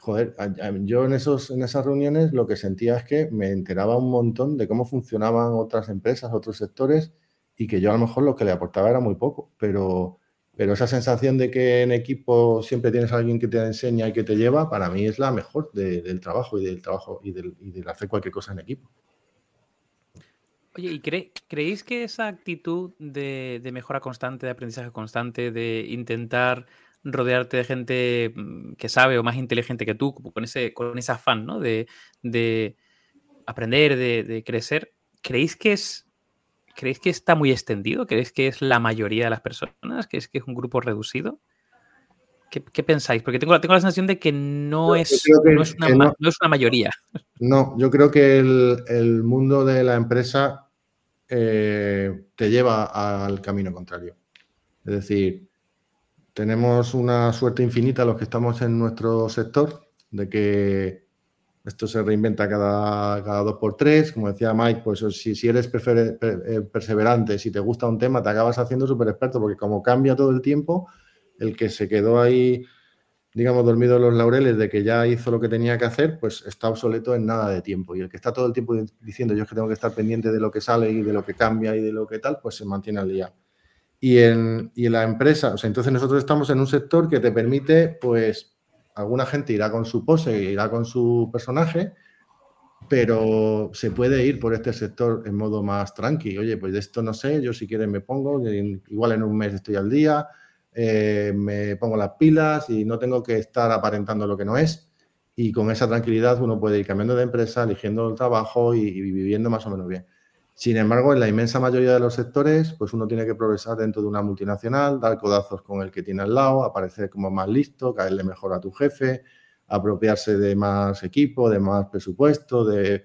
Joder, yo en, esos, en esas reuniones lo que sentía es que me enteraba un montón de cómo funcionaban otras empresas, otros sectores y que yo a lo mejor lo que le aportaba era muy poco, pero pero esa sensación de que en equipo siempre tienes a alguien que te enseña y que te lleva, para mí es la mejor del trabajo y del trabajo y del, hacer cualquier cosa en equipo. Oye, ¿y creéis que esa actitud de, mejora constante, de aprendizaje constante, de intentar rodearte de gente mm, que sabe o más inteligente que tú, con ese, con ese afán ¿no? de, aprender, de, crecer, ¿creéis que es ¿Creéis que está muy extendido? ¿Creéis que es la mayoría de las personas? ¿Que es que es un grupo reducido? ¿Qué, pensáis? Porque tengo, tengo, la sensación de que no, es, no, es, una, mayoría. No, yo creo que el, mundo de la empresa eh, te lleva al camino contrario. Es decir, tenemos una suerte infinita los que estamos en nuestro sector de que esto se reinventa cada, dos por tres. Como decía Mike, pues si, si eres eh, perseverante, si te gusta un tema, te acabas haciendo súper experto, porque como cambia todo el tiempo, el que se quedó ahí, digamos, dormido en los laureles de que ya hizo lo que tenía que hacer, pues está obsoleto en nada de tiempo. Y el que está todo el tiempo diciendo yo es que tengo que estar pendiente de lo que sale y de lo que cambia y de lo que tal, pues se mantiene al día. Y en, y en la empresa, o sea, entonces nosotros estamos en un sector que te permite, pues, alguna gente irá con su pose, irá con su personaje, pero se puede ir por este sector en modo más tranqui. Oye, pues de esto no sé, yo si quieres me pongo, igual en un mes estoy al día, eh, me pongo las pilas y no tengo que estar aparentando lo que no es. Y con esa tranquilidad uno puede ir cambiando de empresa, eligiendo el trabajo y viviendo más o menos bien. Sin embargo, en la inmensa mayoría de los sectores, pues uno tiene que progresar dentro de una multinacional, dar codazos con el que tiene al lado, aparecer como más listo, caerle mejor a tu jefe, apropiarse de más equipo, de más presupuesto, de,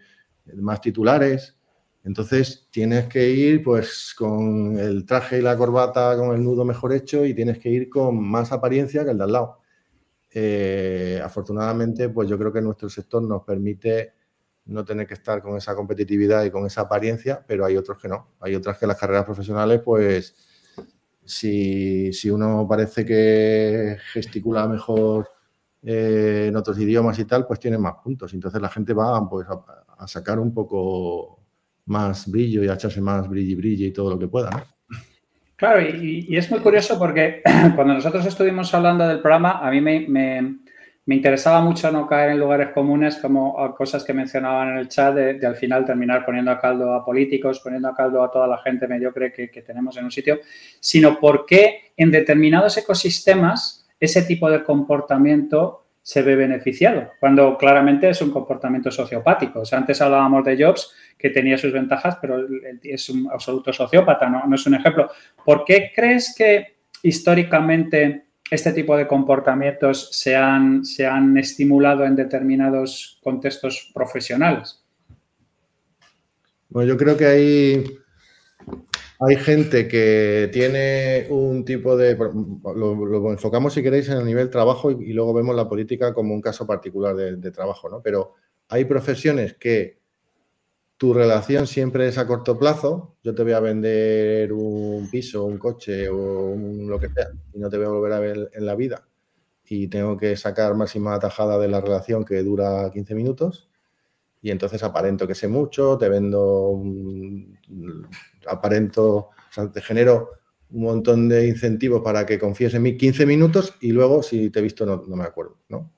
más titulares. Entonces tienes que ir pues con el traje y la corbata con el nudo mejor hecho y tienes que ir con más apariencia que el de al lado. Eh, afortunadamente, pues yo creo que nuestro sector nos permite no tener que estar con esa competitividad y con esa apariencia, pero hay otros que no. Hay otras que las carreras profesionales, pues, si, uno parece que gesticula mejor eh, en otros idiomas y tal, pues tiene más puntos. Entonces la gente va pues, a, sacar un poco más brillo y a echarse más brillo y brillo y todo lo que pueda. Claro, y, es muy curioso porque [clears throat] cuando nosotros estuvimos hablando del programa, a mí me, interesaba mucho no caer en lugares comunes como cosas que mencionaban en el chat de, al final terminar poniendo a caldo a políticos, poniendo a caldo a toda la gente mediocre que, que tenemos en un sitio, sino porque en determinados ecosistemas ese tipo de comportamiento se ve beneficiado, cuando claramente es un comportamiento sociopático. O sea, antes hablábamos de Jobs, que tenía sus ventajas, pero es un absoluto sociópata, no, es un ejemplo. ¿Por qué crees que históricamente este tipo de comportamientos se han, se han estimulado en determinados contextos profesionales? Bueno, yo creo que hay, hay gente que tiene un tipo de... Lo, enfocamos, si queréis, en el nivel trabajo y, luego vemos la política como un caso particular de, de trabajo, ¿no? Pero hay profesiones que tu relación siempre es a corto plazo. Yo te voy a vender un piso, un coche o lo que sea y no te voy a volver a ver en la vida. Y tengo que sacar máxima tajada de la relación que dura 15 minutos. Y entonces aparento que sé mucho, te vendo, aparento, o sea, te genero un montón de incentivos para que confíes en mí 15 minutos y luego si te he visto no, no me acuerdo, ¿no?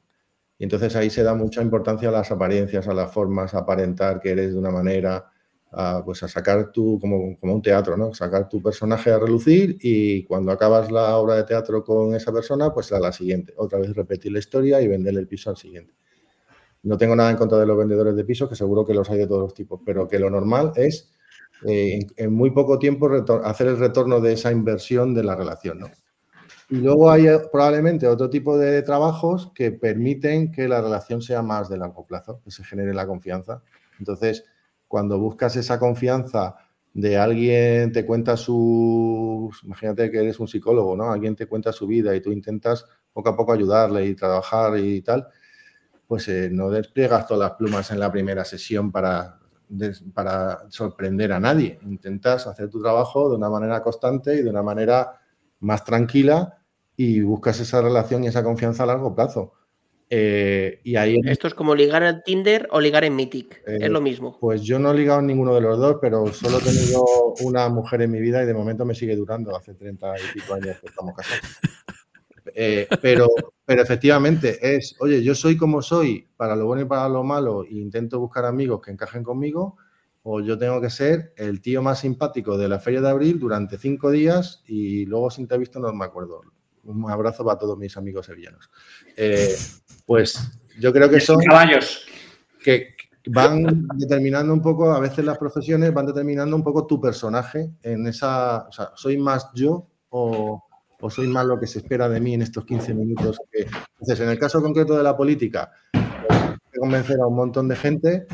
Y entonces ahí se da mucha importancia a las apariencias, a las formas, a aparentar que eres de una manera, a, pues a sacar tu, como, como un teatro, ¿no? Sacar tu personaje a relucir y cuando acabas la obra de teatro con esa persona, pues a la siguiente. Otra vez repetir la historia y venderle el piso al siguiente. No tengo nada en contra de los vendedores de pisos, que seguro que los hay de todos los tipos, pero que lo normal es eh, en, muy poco tiempo hacer el retorno de esa inversión de la relación, ¿no? Y luego hay eh, probablemente otro tipo de trabajos que permiten que la relación sea más de largo plazo, que se genere la confianza. Entonces, cuando buscas esa confianza de alguien, te cuenta su, imagínate que eres un psicólogo, ¿no? Alguien te cuenta su vida y tú intentas poco a poco ayudarle y trabajar y tal, pues eh, no despliegas todas las plumas en la primera sesión para, para sorprender a nadie. Intentas hacer tu trabajo de una manera constante y de una manera más tranquila y buscas esa relación y esa confianza a largo plazo. Eh, y ahí Esto es como ligar en Tinder o ligar en Mythic, es lo mismo. Pues yo no he ligado en ninguno de los dos, pero solo he tenido una mujer en mi vida y de momento me sigue durando, hace 30 y pico años que estamos casados. Eh, pero, pero efectivamente es, oye, yo soy como soy, para lo bueno y para lo malo, e intento buscar amigos que encajen conmigo, o yo tengo que ser el tío más simpático de la feria de abril durante cinco días y luego sin te he visto no me acuerdo un abrazo para todos mis amigos sevillanos. Eh, pues yo creo que son caballos que van determinando un poco, a veces las profesiones van determinando un poco tu personaje en esa, o sea, soy más yo o, soy más lo que se espera de mí en estos 15 minutos. Entonces, en el caso concreto de la política, hay que convencer a un montón de gente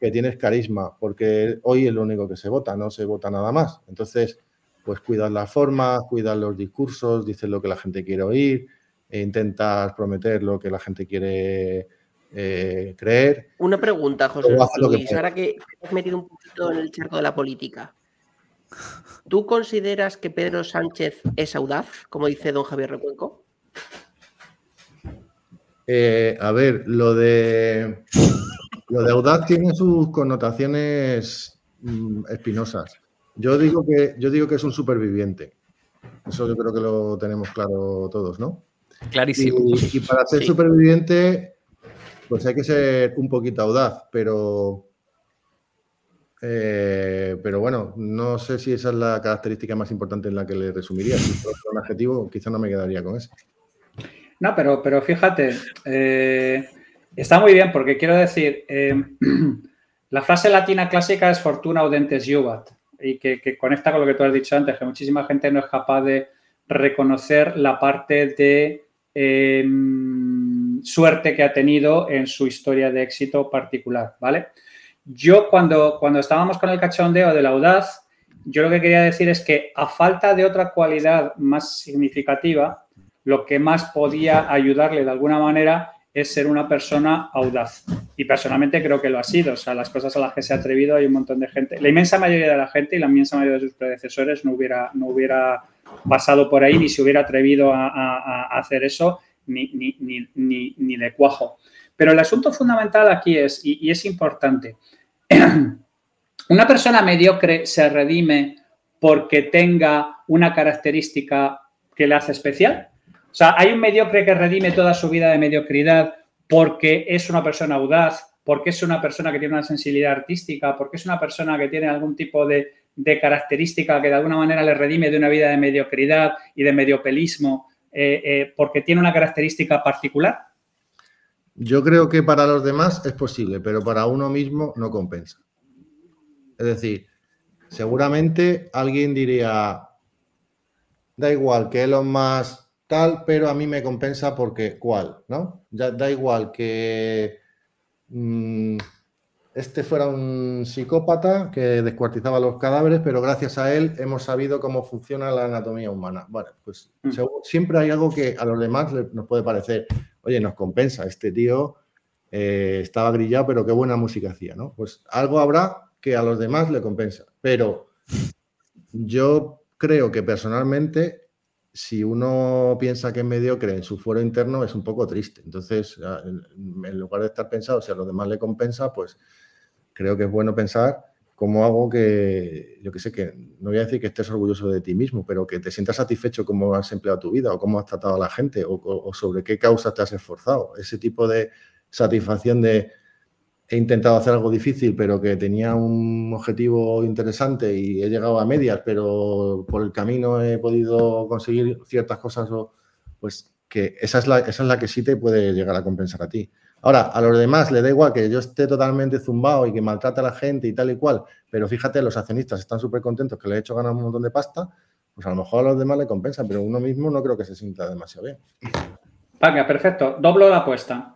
que tienes carisma, porque hoy es lo único que se vota, no se vota nada más. Entonces, pues cuidas la forma, cuidas los discursos, dices lo que la gente quiere oír, e intentas prometer lo que la gente quiere eh, creer. Una pregunta, José Luis, ahora que te has metido un poquito en el charco de la política. ¿Tú consideras que Pedro Sánchez es audaz, como dice don Javier Recuenco? Eh, a ver, lo de lo de audaz tiene sus connotaciones mm, espinosas. Yo digo que, yo digo que es un superviviente. Eso yo creo que lo tenemos claro todos, ¿no? Clarísimo. Y, para ser superviviente, pues hay que ser un poquito audaz, pero, eh, pero bueno, no sé si esa es la característica más importante en la que le resumiría. Si fuera un adjetivo, quizá no me quedaría con eso. No, pero, pero fíjate, eh, está muy bien porque quiero decir, eh, [clears throat] la frase latina clásica es fortuna audentes juvat y que, conecta con lo que tú has dicho antes, que muchísima gente no es capaz de reconocer la parte de em, suerte que ha tenido en su historia de éxito particular, ¿vale? Yo cuando, cuando estábamos con el cachondeo de la audaz, yo lo que quería decir es que a falta de otra cualidad más significativa, lo que más podía ayudarle de alguna manera es ser una persona audaz. Y personalmente creo que lo ha sido. O sea, las cosas a las que se ha atrevido hay un montón de gente. La inmensa mayoría de la gente y la inmensa mayoría de sus predecesores no hubiera, no hubiera pasado por ahí ni se hubiera atrevido a, hacer eso ni, ni, ni, de cuajo. Pero el asunto fundamental aquí es, y, es importante, [clears throat] ¿Una persona mediocre se redime porque tenga una característica que le hace especial? O sea, ¿hay un mediocre que redime toda su vida de mediocridad porque es una persona audaz, porque es una persona que tiene una sensibilidad artística, porque es una persona que tiene algún tipo de, característica que de alguna manera le redime de una vida de mediocridad y de mediopelismo, eh, eh, porque tiene una característica particular? Yo creo que para los demás es posible, pero para uno mismo no compensa. Es decir, seguramente alguien diría, da igual que Elon más tal, pero a mí me compensa porque cuál, ¿no? Ya, da igual que mm, este fuera un psicópata que descuartizaba los cadáveres, pero gracias a él hemos sabido cómo funciona la anatomía humana. Bueno, pues mm. siempre hay algo que a los demás nos puede parecer, oye, nos compensa, este tío eh, estaba grillado, pero qué buena música hacía, ¿no? Pues algo habrá que a los demás le compensa. Pero yo creo que personalmente, si uno piensa que es mediocre en su fuero interno, es un poco triste. Entonces, en lugar de estar pensado si a los demás le compensa, pues creo que es bueno pensar cómo hago que, yo que sé, que no voy a decir que estés orgulloso de ti mismo, pero que te sientas satisfecho cómo has empleado tu vida o cómo has tratado a la gente o sobre qué causas te has esforzado. Ese tipo de satisfacción de he intentado hacer algo difícil, pero que tenía un objetivo interesante y he llegado a medias, pero por el camino he podido conseguir ciertas cosas, pues que esa es, la, esa es la que sí te puede llegar a compensar a ti. Ahora, a los demás le da igual que yo esté totalmente zumbado y que maltrate a la gente y tal y cual, pero fíjate, los accionistas están súper contentos que le he hecho ganar un montón de pasta, pues a lo mejor a los demás le compensa, pero uno mismo no creo que se sienta demasiado bien. Venga, perfecto. Doblo la apuesta.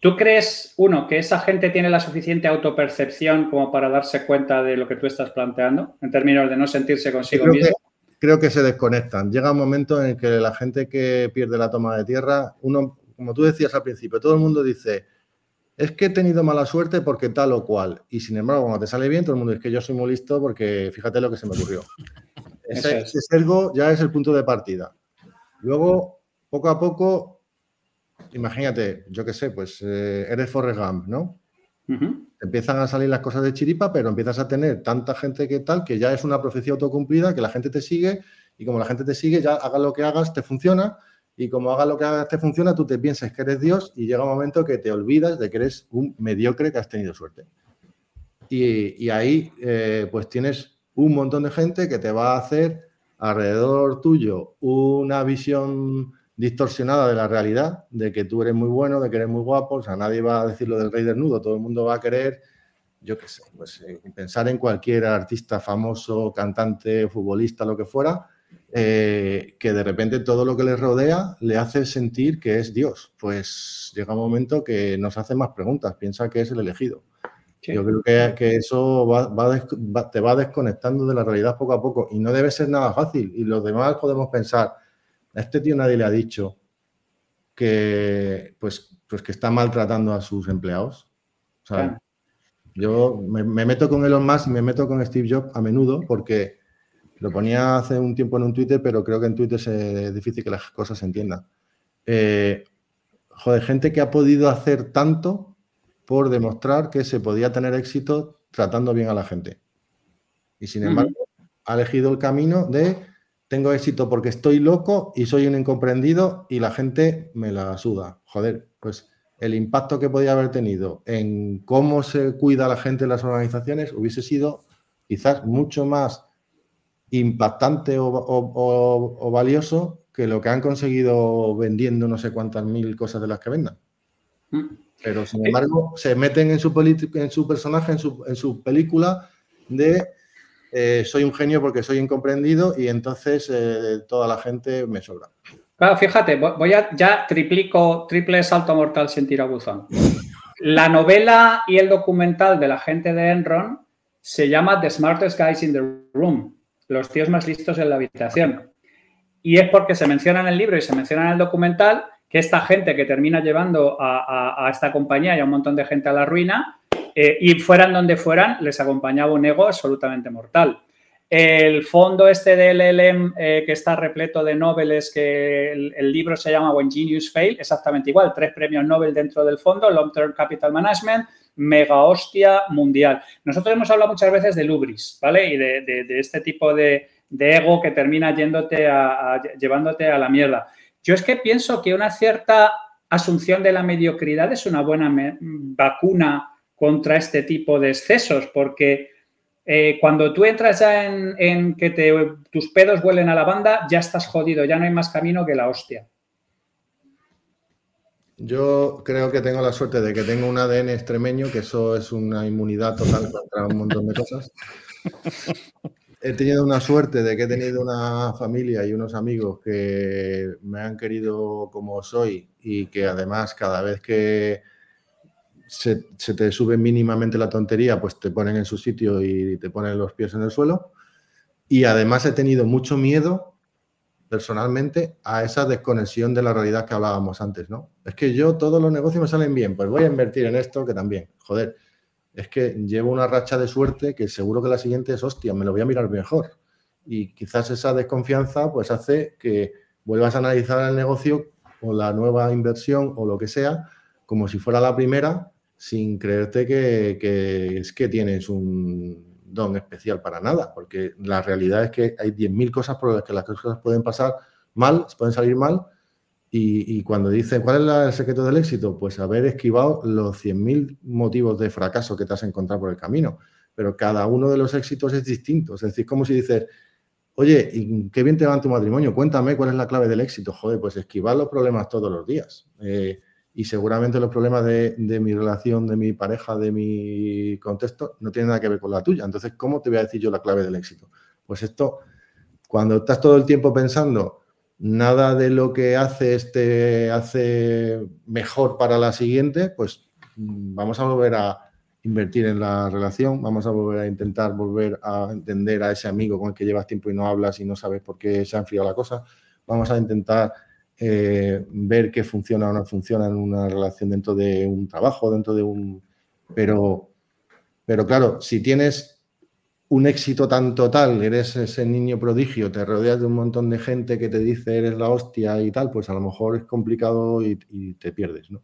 ¿Tú crees, uno, que esa gente tiene la suficiente autopercepción como para darse cuenta de lo que tú estás planteando, en términos de no sentirse consigo creo mismo? Que, creo que se desconectan. Llega un momento en el que la gente que pierde la toma de tierra, uno, como tú decías al principio, todo el mundo dice, es que he tenido mala suerte porque tal o cual. Y sin embargo, cuando te sale bien, todo el mundo dice que yo soy muy listo porque fíjate lo que se me ocurrió. [laughs] ese, ese sesgo ya es el punto de partida. Luego, poco a poco, imagínate, yo qué sé, pues eh, eres Forrest Gump, ¿no? Empiezan a salir las cosas de chiripa, pero empiezas a tener tanta gente que tal, que ya es una profecía autocumplida, que la gente te sigue y como la gente te sigue, ya hagas lo que hagas, te funciona. Y como hagas lo que hagas, te funciona, tú te piensas que eres Dios y llega un momento que te olvidas de que eres un mediocre que has tenido suerte. Y, ahí, eh, pues tienes un montón de gente que te va a hacer alrededor tuyo una visión distorsionada de la realidad, de que tú eres muy bueno, de que eres muy guapo, o sea, nadie va a decir lo del rey desnudo, todo el mundo va a querer, yo qué sé, pues eh, pensar en cualquier artista famoso, cantante, futbolista, lo que fuera, eh, que de repente todo lo que le rodea le hace sentir que es Dios. Pues llega un momento que nos hace más preguntas, piensa que es el elegido. Yo creo que, eso te va desconectando de la realidad poco a poco y no debe ser nada fácil. Y los demás podemos pensar, a este tío nadie le ha dicho que, pues, pues que está maltratando a sus empleados. Yo me, meto con Elon Musk y me meto con Steve Jobs a menudo porque lo ponía hace un tiempo en un Twitter, pero creo que en Twitter es difícil que las cosas se entiendan. Eh, joder, gente que ha podido hacer tanto por demostrar que se podía tener éxito tratando bien a la gente. Y sin embargo, ha elegido el camino de tengo éxito porque estoy loco y soy un incomprendido y la gente me la suda. Joder, pues el impacto que podía haber tenido en cómo se cuida la gente en las organizaciones hubiese sido quizás mucho más impactante o, valioso que lo que han conseguido vendiendo no sé cuántas mil cosas de las que vendan. Mm. Pero sin embargo, se meten en su, en su personaje, en su, en su película de eh, soy un genio porque soy incomprendido y entonces eh, toda la gente me sobra. Claro, fíjate, voy a ya triplico, triple salto mortal sin tirabuzón. La novela y el documental de la gente de Enron se llama The Smartest Guys in the Room, los tíos más listos en la habitación. Y es porque se menciona en el libro y se menciona en el documental que esta gente que termina llevando a esta compañía y a un montón de gente a la ruina eh, y fueran donde fueran, les acompañaba un ego absolutamente mortal. El fondo este del LLM eh, que está repleto de noveles, que el, libro se llama When Genius Fail, exactamente igual, tres premios Nobel dentro del fondo, Long Term Capital Management, mega hostia mundial. Nosotros hemos hablado muchas veces de Lubris, ¿vale? Y de, este tipo de, ego que termina yéndote a, llevándote a la mierda. Yo es que pienso que una cierta asunción de la mediocridad es una buena vacuna contra este tipo de excesos, porque eh, cuando tú entras ya en, que tus pedos huelen a la banda, ya estás jodido, ya no hay más camino que la hostia. Yo creo que tengo la suerte de que tengo un ADN extremeño, que eso es una inmunidad total contra un montón de cosas. He tenido una suerte de que he tenido una familia y unos amigos que me han querido como soy y que además cada vez que se, te sube mínimamente la tontería, pues te ponen en su sitio y te ponen los pies en el suelo. Y además he tenido mucho miedo personalmente a esa desconexión de la realidad que hablábamos antes, ¿no? Es que yo todos los negocios me salen bien, pues voy a invertir en esto que también, joder, es que llevo una racha de suerte que seguro que la siguiente es hostia, me lo voy a mirar mejor. Y quizás esa desconfianza pues hace que vuelvas a analizar el negocio o la nueva inversión o lo que sea como si fuera la primera sin creerte que, es que tienes un don especial para nada, porque la realidad es que hay 10.000 cosas por las que las cosas pueden pasar mal, pueden salir mal, y, cuando dicen, ¿cuál es el secreto del éxito? Pues haber esquivado los 100.000 motivos de fracaso que te has encontrado por el camino, pero cada uno de los éxitos es distinto, es decir, como si dices, oye, qué bien te va en tu matrimonio, cuéntame cuál es la clave del éxito, joder, pues esquivar los problemas todos los días. Eh, y seguramente los problemas de, mi relación, de mi pareja, de mi contexto, no tienen nada que ver con la tuya. Entonces, ¿cómo te voy a decir yo la clave del éxito? Pues esto, cuando estás todo el tiempo pensando, nada de lo que haces te hace mejor para la siguiente, pues mm, vamos a volver a invertir en la relación, vamos a volver a intentar volver a entender a ese amigo con el que llevas tiempo y no hablas y no sabes por qué se ha enfriado la cosa, vamos a intentar eh, ver qué funciona o no funciona en una relación dentro de un trabajo, dentro de un... Pero, pero claro, si tienes un éxito tan total, eres ese niño prodigio, te rodeas de un montón de gente que te dice eres la hostia y tal, pues a lo mejor es complicado y, te pierdes, ¿no?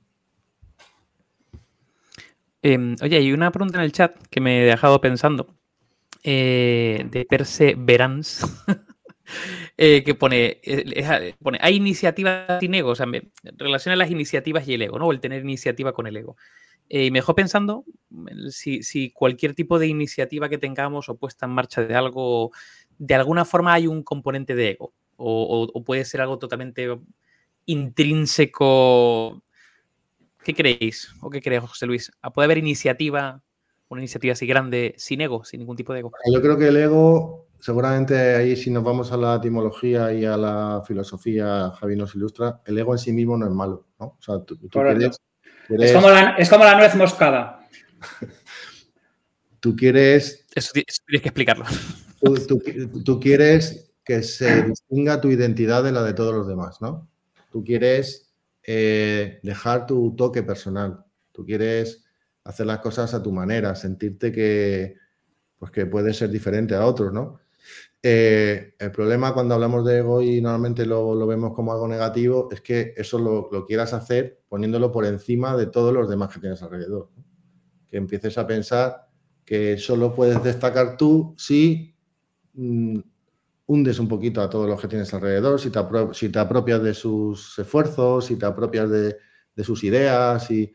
Em, oye, hay una pregunta en el chat que me he dejado pensando. Eh, de Perseverance. [laughs] Eh, que pone, eh, pone, hay iniciativas sin ego, o sea, relaciona las iniciativas y el ego, ¿no? O el tener iniciativa con el ego. Eh, y me dejó pensando si, cualquier tipo de iniciativa que tengamos o puesta en marcha de algo, de alguna forma hay un componente de ego, o, puede ser algo totalmente intrínseco. ¿Qué creéis? ¿O qué crees, José Luis? ¿Puede haber iniciativa, una iniciativa así grande, sin ego, sin ningún tipo de ego? Yo creo que el ego seguramente ahí si nos vamos a la etimología y a la filosofía, Javi nos ilustra, el ego en sí mismo no es malo, ¿no? O sea, tú, quieres, Es, como la, nuez moscada. [laughs] tú quieres... Eso, tienes que explicarlo. Tú, quieres que se distinga tu identidad de la de todos los demás, ¿no? Tú quieres eh, dejar tu toque personal, tú quieres hacer las cosas a tu manera, sentirte que, pues que puedes ser diferente a otros, ¿no? Eh, el problema cuando hablamos de ego y normalmente lo, vemos como algo negativo es que eso lo, quieras hacer poniéndolo por encima de todos los demás que tienes alrededor. Que empieces a pensar que solo puedes destacar tú si mm, hundes un poquito a todos los que tienes alrededor, si te, apropias de sus esfuerzos, si te apropias de, sus ideas, si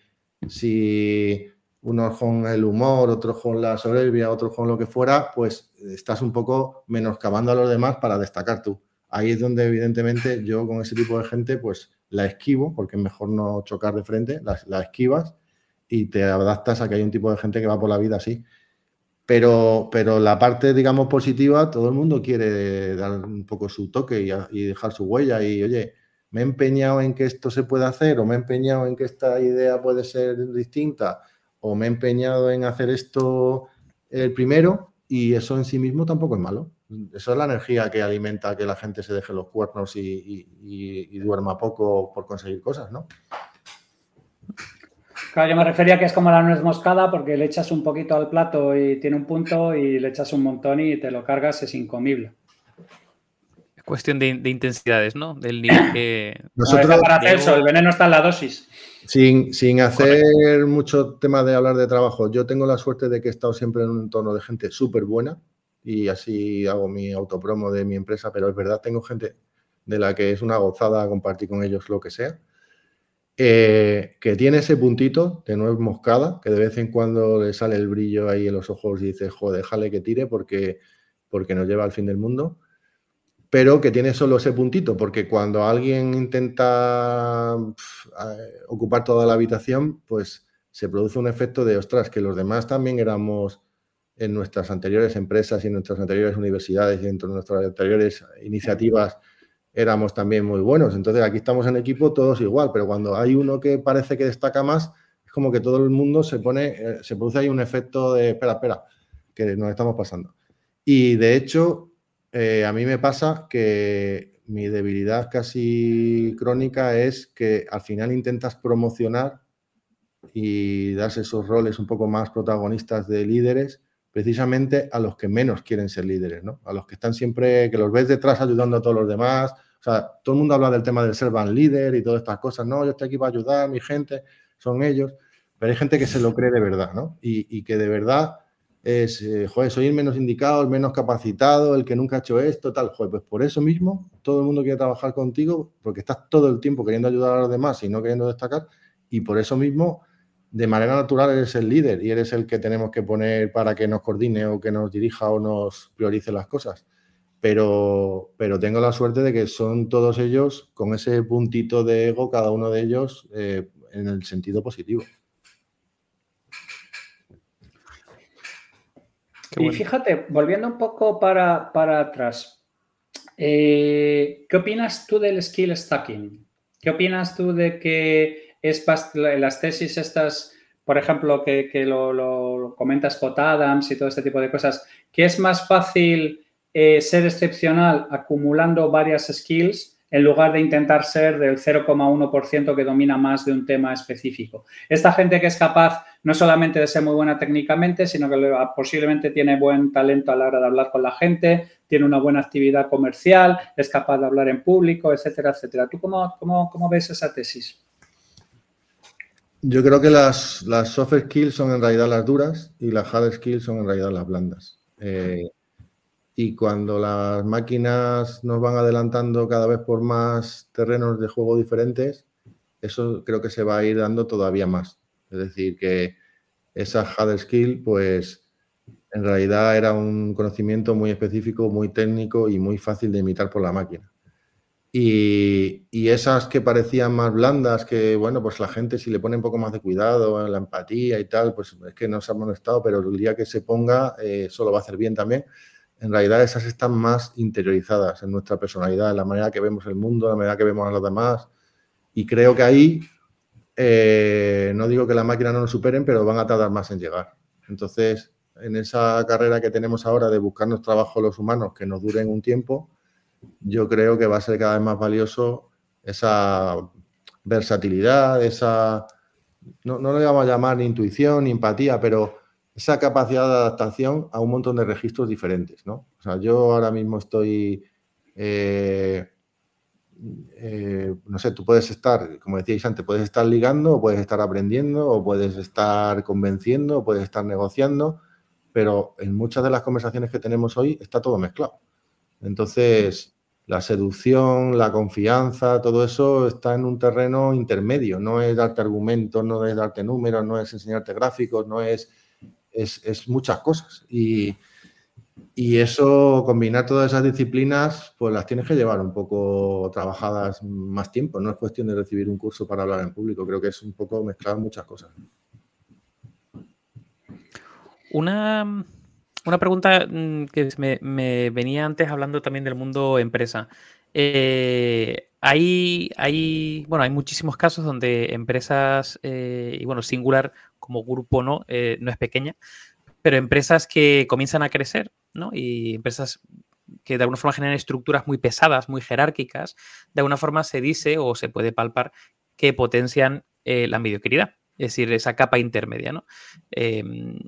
unos con el humor, otros con la soberbia, otros con lo que fuera, pues estás un poco menoscabando a los demás para destacar tú. Ahí es donde evidentemente yo con ese tipo de gente pues la esquivo, porque es mejor no chocar de frente, la, esquivas y te adaptas a que hay un tipo de gente que va por la vida así. Pero, pero la parte, digamos, positiva, todo el mundo quiere dar un poco su toque y, y dejar su huella y, oye, me he empeñado en que esto se pueda hacer o me he empeñado en que esta idea puede ser distinta o me he empeñado en hacer esto el primero y eso en sí mismo tampoco es malo. Eso es la energía que alimenta que la gente se deje los cuernos y, duerma poco por conseguir cosas, ¿no? Claro, yo me refería a que es como la nuez moscada porque le echas un poquito al plato y tiene un punto y le echas un montón y te lo cargas, es incomible. cuestión de, intensidades, ¿no? Del nivel que. Nosotros, para hacer el veneno está en la dosis. Sin, sin hacer mucho tema de hablar de trabajo, yo tengo la suerte de que he estado siempre en un entorno de gente súper buena y así hago mi autopromo de mi empresa, pero es verdad, tengo gente de la que es una gozada compartir con ellos lo que sea, eh, que tiene ese puntito de nuez moscada, que de vez en cuando le sale el brillo ahí en los ojos y dice, joder, déjale que tire porque, porque nos lleva al fin del mundo pero que tiene solo ese puntito, porque cuando alguien intenta ocupar toda la habitación, pues se produce un efecto de, ostras, que los demás también éramos en nuestras anteriores empresas y en nuestras anteriores universidades y en nuestras anteriores iniciativas éramos también muy buenos. Entonces aquí estamos en equipo todos igual, pero cuando hay uno que parece que destaca más, es como que todo el mundo se pone, eh, se produce ahí un efecto de, espera, espera, que nos estamos pasando. Y de hecho, eh, a mí me pasa que mi debilidad casi crónica es que al final intentas promocionar y das esos roles un poco más protagonistas de líderes precisamente a los que menos quieren ser líderes, ¿no? A los que están siempre, que los ves detrás ayudando a todos los demás. O sea, todo el mundo habla del tema del ser van líder y todas estas cosas. No, yo estoy aquí para ayudar, mi gente, son ellos. Pero hay gente que se lo cree de verdad, ¿no? y que de verdad es, eh, joder, soy el menos indicado, el menos capacitado, el que nunca ha hecho esto, tal. Joder, pues por eso mismo todo el mundo quiere trabajar contigo porque estás todo el tiempo queriendo ayudar a los demás y no queriendo destacar. Y por eso mismo, de manera natural, eres el líder y eres el que tenemos que poner para que nos coordine o que nos dirija o nos priorice las cosas. Pero, pero tengo la suerte de que son todos ellos con ese puntito de ego, cada uno de ellos eh, en el sentido positivo. Y fíjate, volviendo un poco para, atrás, eh, ¿qué opinas tú del skill stacking? ¿Qué opinas tú de que es las tesis estas, por ejemplo, que, lo, comentas Scott Adams y todo este tipo de cosas, que es más fácil eh, ser excepcional acumulando varias skills en lugar de intentar ser del 0,1% que domina más de un tema específico. Esta gente que es capaz no solamente de ser muy buena técnicamente, sino que posiblemente tiene buen talento a la hora de hablar con la gente, tiene una buena actividad comercial, es capaz de hablar en público, etcétera, etcétera. ¿Tú cómo, cómo, ves esa tesis? Yo creo que las, las, soft skills son en realidad las duras y las hard skills son en realidad las blandas. Eh, y cuando las máquinas nos van adelantando cada vez por más terrenos de juego diferentes, eso creo que se va a ir dando todavía más. Es decir, que esa hard skill, pues en realidad era un conocimiento muy específico, muy técnico y muy fácil de imitar por la máquina. Y, esas que parecían más blandas, que bueno, pues la gente si le pone un poco más de cuidado en la empatía y tal, pues es que no se ha molestado, pero el día que se ponga, eh, eso lo va a hacer bien también en realidad esas están más interiorizadas en nuestra personalidad, en la manera que vemos el mundo, en la manera que vemos a los demás. Y creo que ahí, eh, no digo que la máquina no nos superen, pero van a tardar más en llegar. Entonces, en esa carrera que tenemos ahora de buscarnos trabajo los humanos que nos duren un tiempo, yo creo que va a ser cada vez más valioso esa versatilidad, esa, no, no le vamos a llamar ni intuición ni empatía, pero esa capacidad de adaptación a un montón de registros diferentes, ¿no? O sea, yo ahora mismo estoy, eh, eh, no sé, tú puedes estar, como decíais antes, puedes estar ligando, o puedes estar aprendiendo, o puedes estar convenciendo, o puedes estar negociando, pero en muchas de las conversaciones que tenemos hoy está todo mezclado. Entonces, la seducción, la confianza, todo eso está en un terreno intermedio, no es darte argumentos, no es darte números, no es enseñarte gráficos, no es es, muchas cosas. Y, eso, combinar todas esas disciplinas, pues las tienes que llevar un poco trabajadas más tiempo. No es cuestión de recibir un curso para hablar en público. Creo que es un poco mezclar muchas cosas. Una, una pregunta mm, que me, venía antes hablando también del mundo empresa. Eh, hay, hay, bueno, hay muchísimos casos donde empresas, eh, y bueno, Singular como grupo no, eh, no es pequeña, pero empresas que comienzan a crecer, Y empresas que de alguna forma generan estructuras muy pesadas, muy jerárquicas, de alguna forma se dice o se puede palpar que potencian la mediocridad. Es decir, esa capa intermedia, ¿no? Em,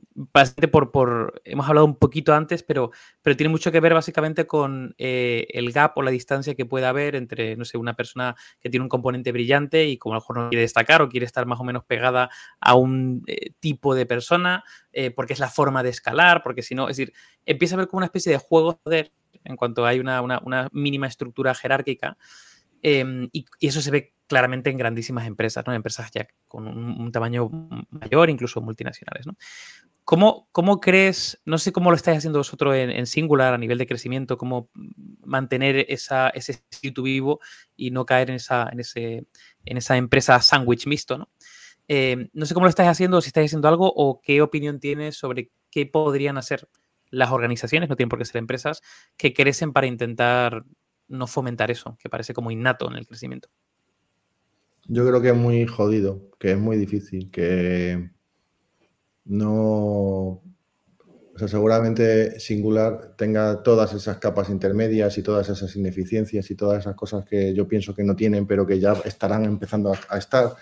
por, por, hemos hablado un poquito antes, pero, pero tiene mucho que ver básicamente con eh, el gap o la distancia que puede haber entre, no sé, una persona que tiene un componente brillante y como a lo mejor no quiere destacar o quiere estar más o menos pegada a un eh, tipo de persona, eh, porque es la forma de escalar, porque si no, es decir, empieza a haber como una especie de juego de en cuanto hay una, una mínima estructura jerárquica. Em, y, eso se ve claramente en grandísimas empresas, ¿no? Empresas ya con un, tamaño mayor, incluso multinacionales, ¿no? ¿Cómo, ¿Cómo, crees, no sé cómo lo estáis haciendo vosotros en, Singular a nivel de crecimiento, cómo mantener ese espíritu vivo y no caer en esa, en esa empresa sándwich mixto, ¿no? Em, no sé cómo lo estáis haciendo, si estáis haciendo algo o qué opinión tienes sobre qué podrían hacer las organizaciones, no tienen por qué ser empresas, que crecen para intentar no fomentar eso, que parece como innato en el crecimiento? Yo creo que es muy jodido, que es muy difícil, que no... O sea, seguramente Singular tenga todas esas capas intermedias y todas esas ineficiencias y todas esas cosas que yo pienso que no tienen, pero que ya estarán empezando a, a estar.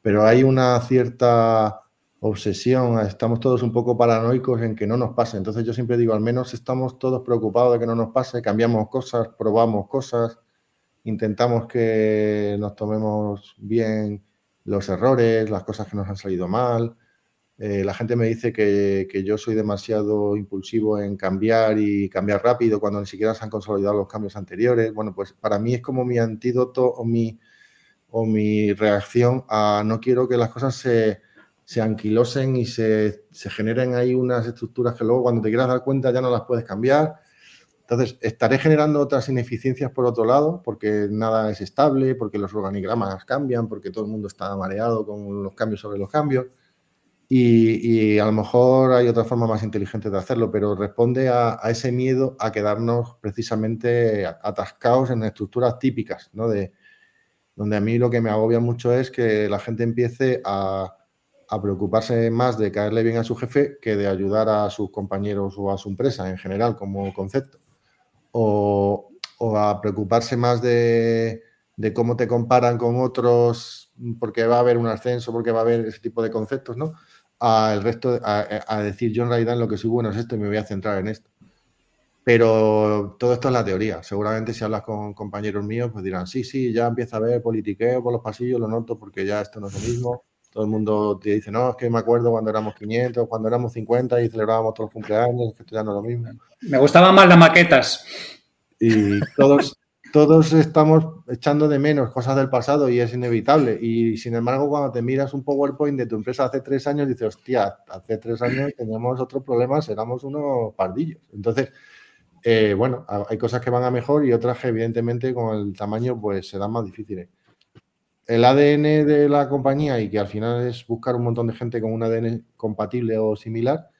Pero hay una cierta obsesión, estamos todos un poco paranoicos en que no nos pase. Entonces yo siempre digo, al menos estamos todos preocupados de que no nos pase, cambiamos cosas, probamos cosas, intentamos que nos tomemos bien los errores, las cosas que nos han salido mal. Eh, la gente me dice que, yo soy demasiado impulsivo en cambiar y cambiar rápido cuando ni siquiera se han consolidado los cambios anteriores. Bueno, pues para mí es como mi antídoto o mi, o mi reacción a no quiero que las cosas se se anquilosen y se, generen ahí unas estructuras que luego cuando te quieras dar cuenta ya no las puedes cambiar. Entonces, estaré generando otras ineficiencias por otro lado, porque nada es estable, porque los organigramas cambian, porque todo el mundo está mareado con los cambios sobre los cambios. Y, a lo mejor hay otra forma más inteligente de hacerlo, pero responde a, ese miedo a quedarnos precisamente atascados en estructuras típicas, ¿no? De, donde a mí lo que me agobia mucho es que la gente empiece a, a preocuparse más de caerle bien a su jefe que de ayudar a sus compañeros o a su empresa en general como concepto. O, a preocuparse más de, cómo te comparan con otros porque va a haber un ascenso, porque va a haber ese tipo de conceptos, ¿no? A el resto, a, decir yo en realidad lo que soy bueno es esto y me voy a centrar en esto. Pero todo esto es la teoría. Seguramente si hablas con compañeros míos, pues dirán, sí, sí, ya empieza a haber politiqueo por los pasillos, lo noto porque ya esto no es lo mismo. Todo el mundo te dice, no, es que me acuerdo cuando éramos 500, cuando éramos 50 y celebrábamos todos los cumpleaños, que esto ya no es lo mismo. Me gustaban más las maquetas. Y todos, todos estamos echando de menos cosas del pasado y es inevitable. Y sin embargo, cuando te miras un PowerPoint de tu empresa hace tres años, dices, hostia, hace tres años teníamos otros problemas, éramos unos pardillos. Entonces, eh, bueno, hay cosas que van a mejor y otras que evidentemente con el tamaño pues serán más difíciles el ADN de la compañía y que al final es buscar un montón de gente con un ADN compatible o similar,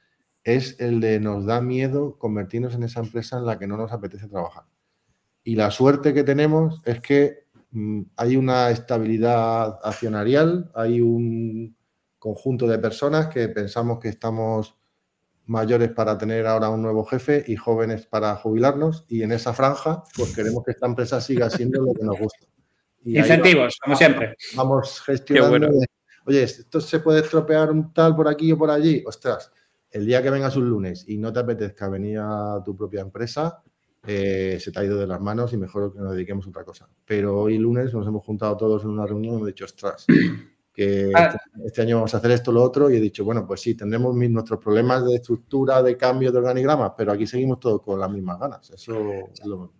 es el de nos da miedo convertirnos en esa empresa en la que no nos apetece trabajar. Y la suerte que tenemos es que mm, hay una estabilidad accionarial, hay un conjunto de personas que pensamos que estamos mayores para tener ahora un nuevo jefe y jóvenes para jubilarnos y en esa franja pues queremos que esta empresa siga siendo lo que nos gusta. Incentivos, como siempre. Vamos gestionando. Oye, esto se puede estropear un tal por aquí o por allí. Ostras, el día que vengas un lunes y no te apetezca venir a tu propia empresa, eh, se te ha ido de las manos y mejor que nos dediquemos a otra cosa. Pero hoy lunes nos hemos juntado todos en una reunión y hemos dicho, ostras, que ah. este, este, año vamos a hacer esto, lo otro, y he dicho, bueno, pues sí, tendremos nuestros problemas de estructura, de cambio de organigramas, pero aquí seguimos todos con las mismas ganas. Eso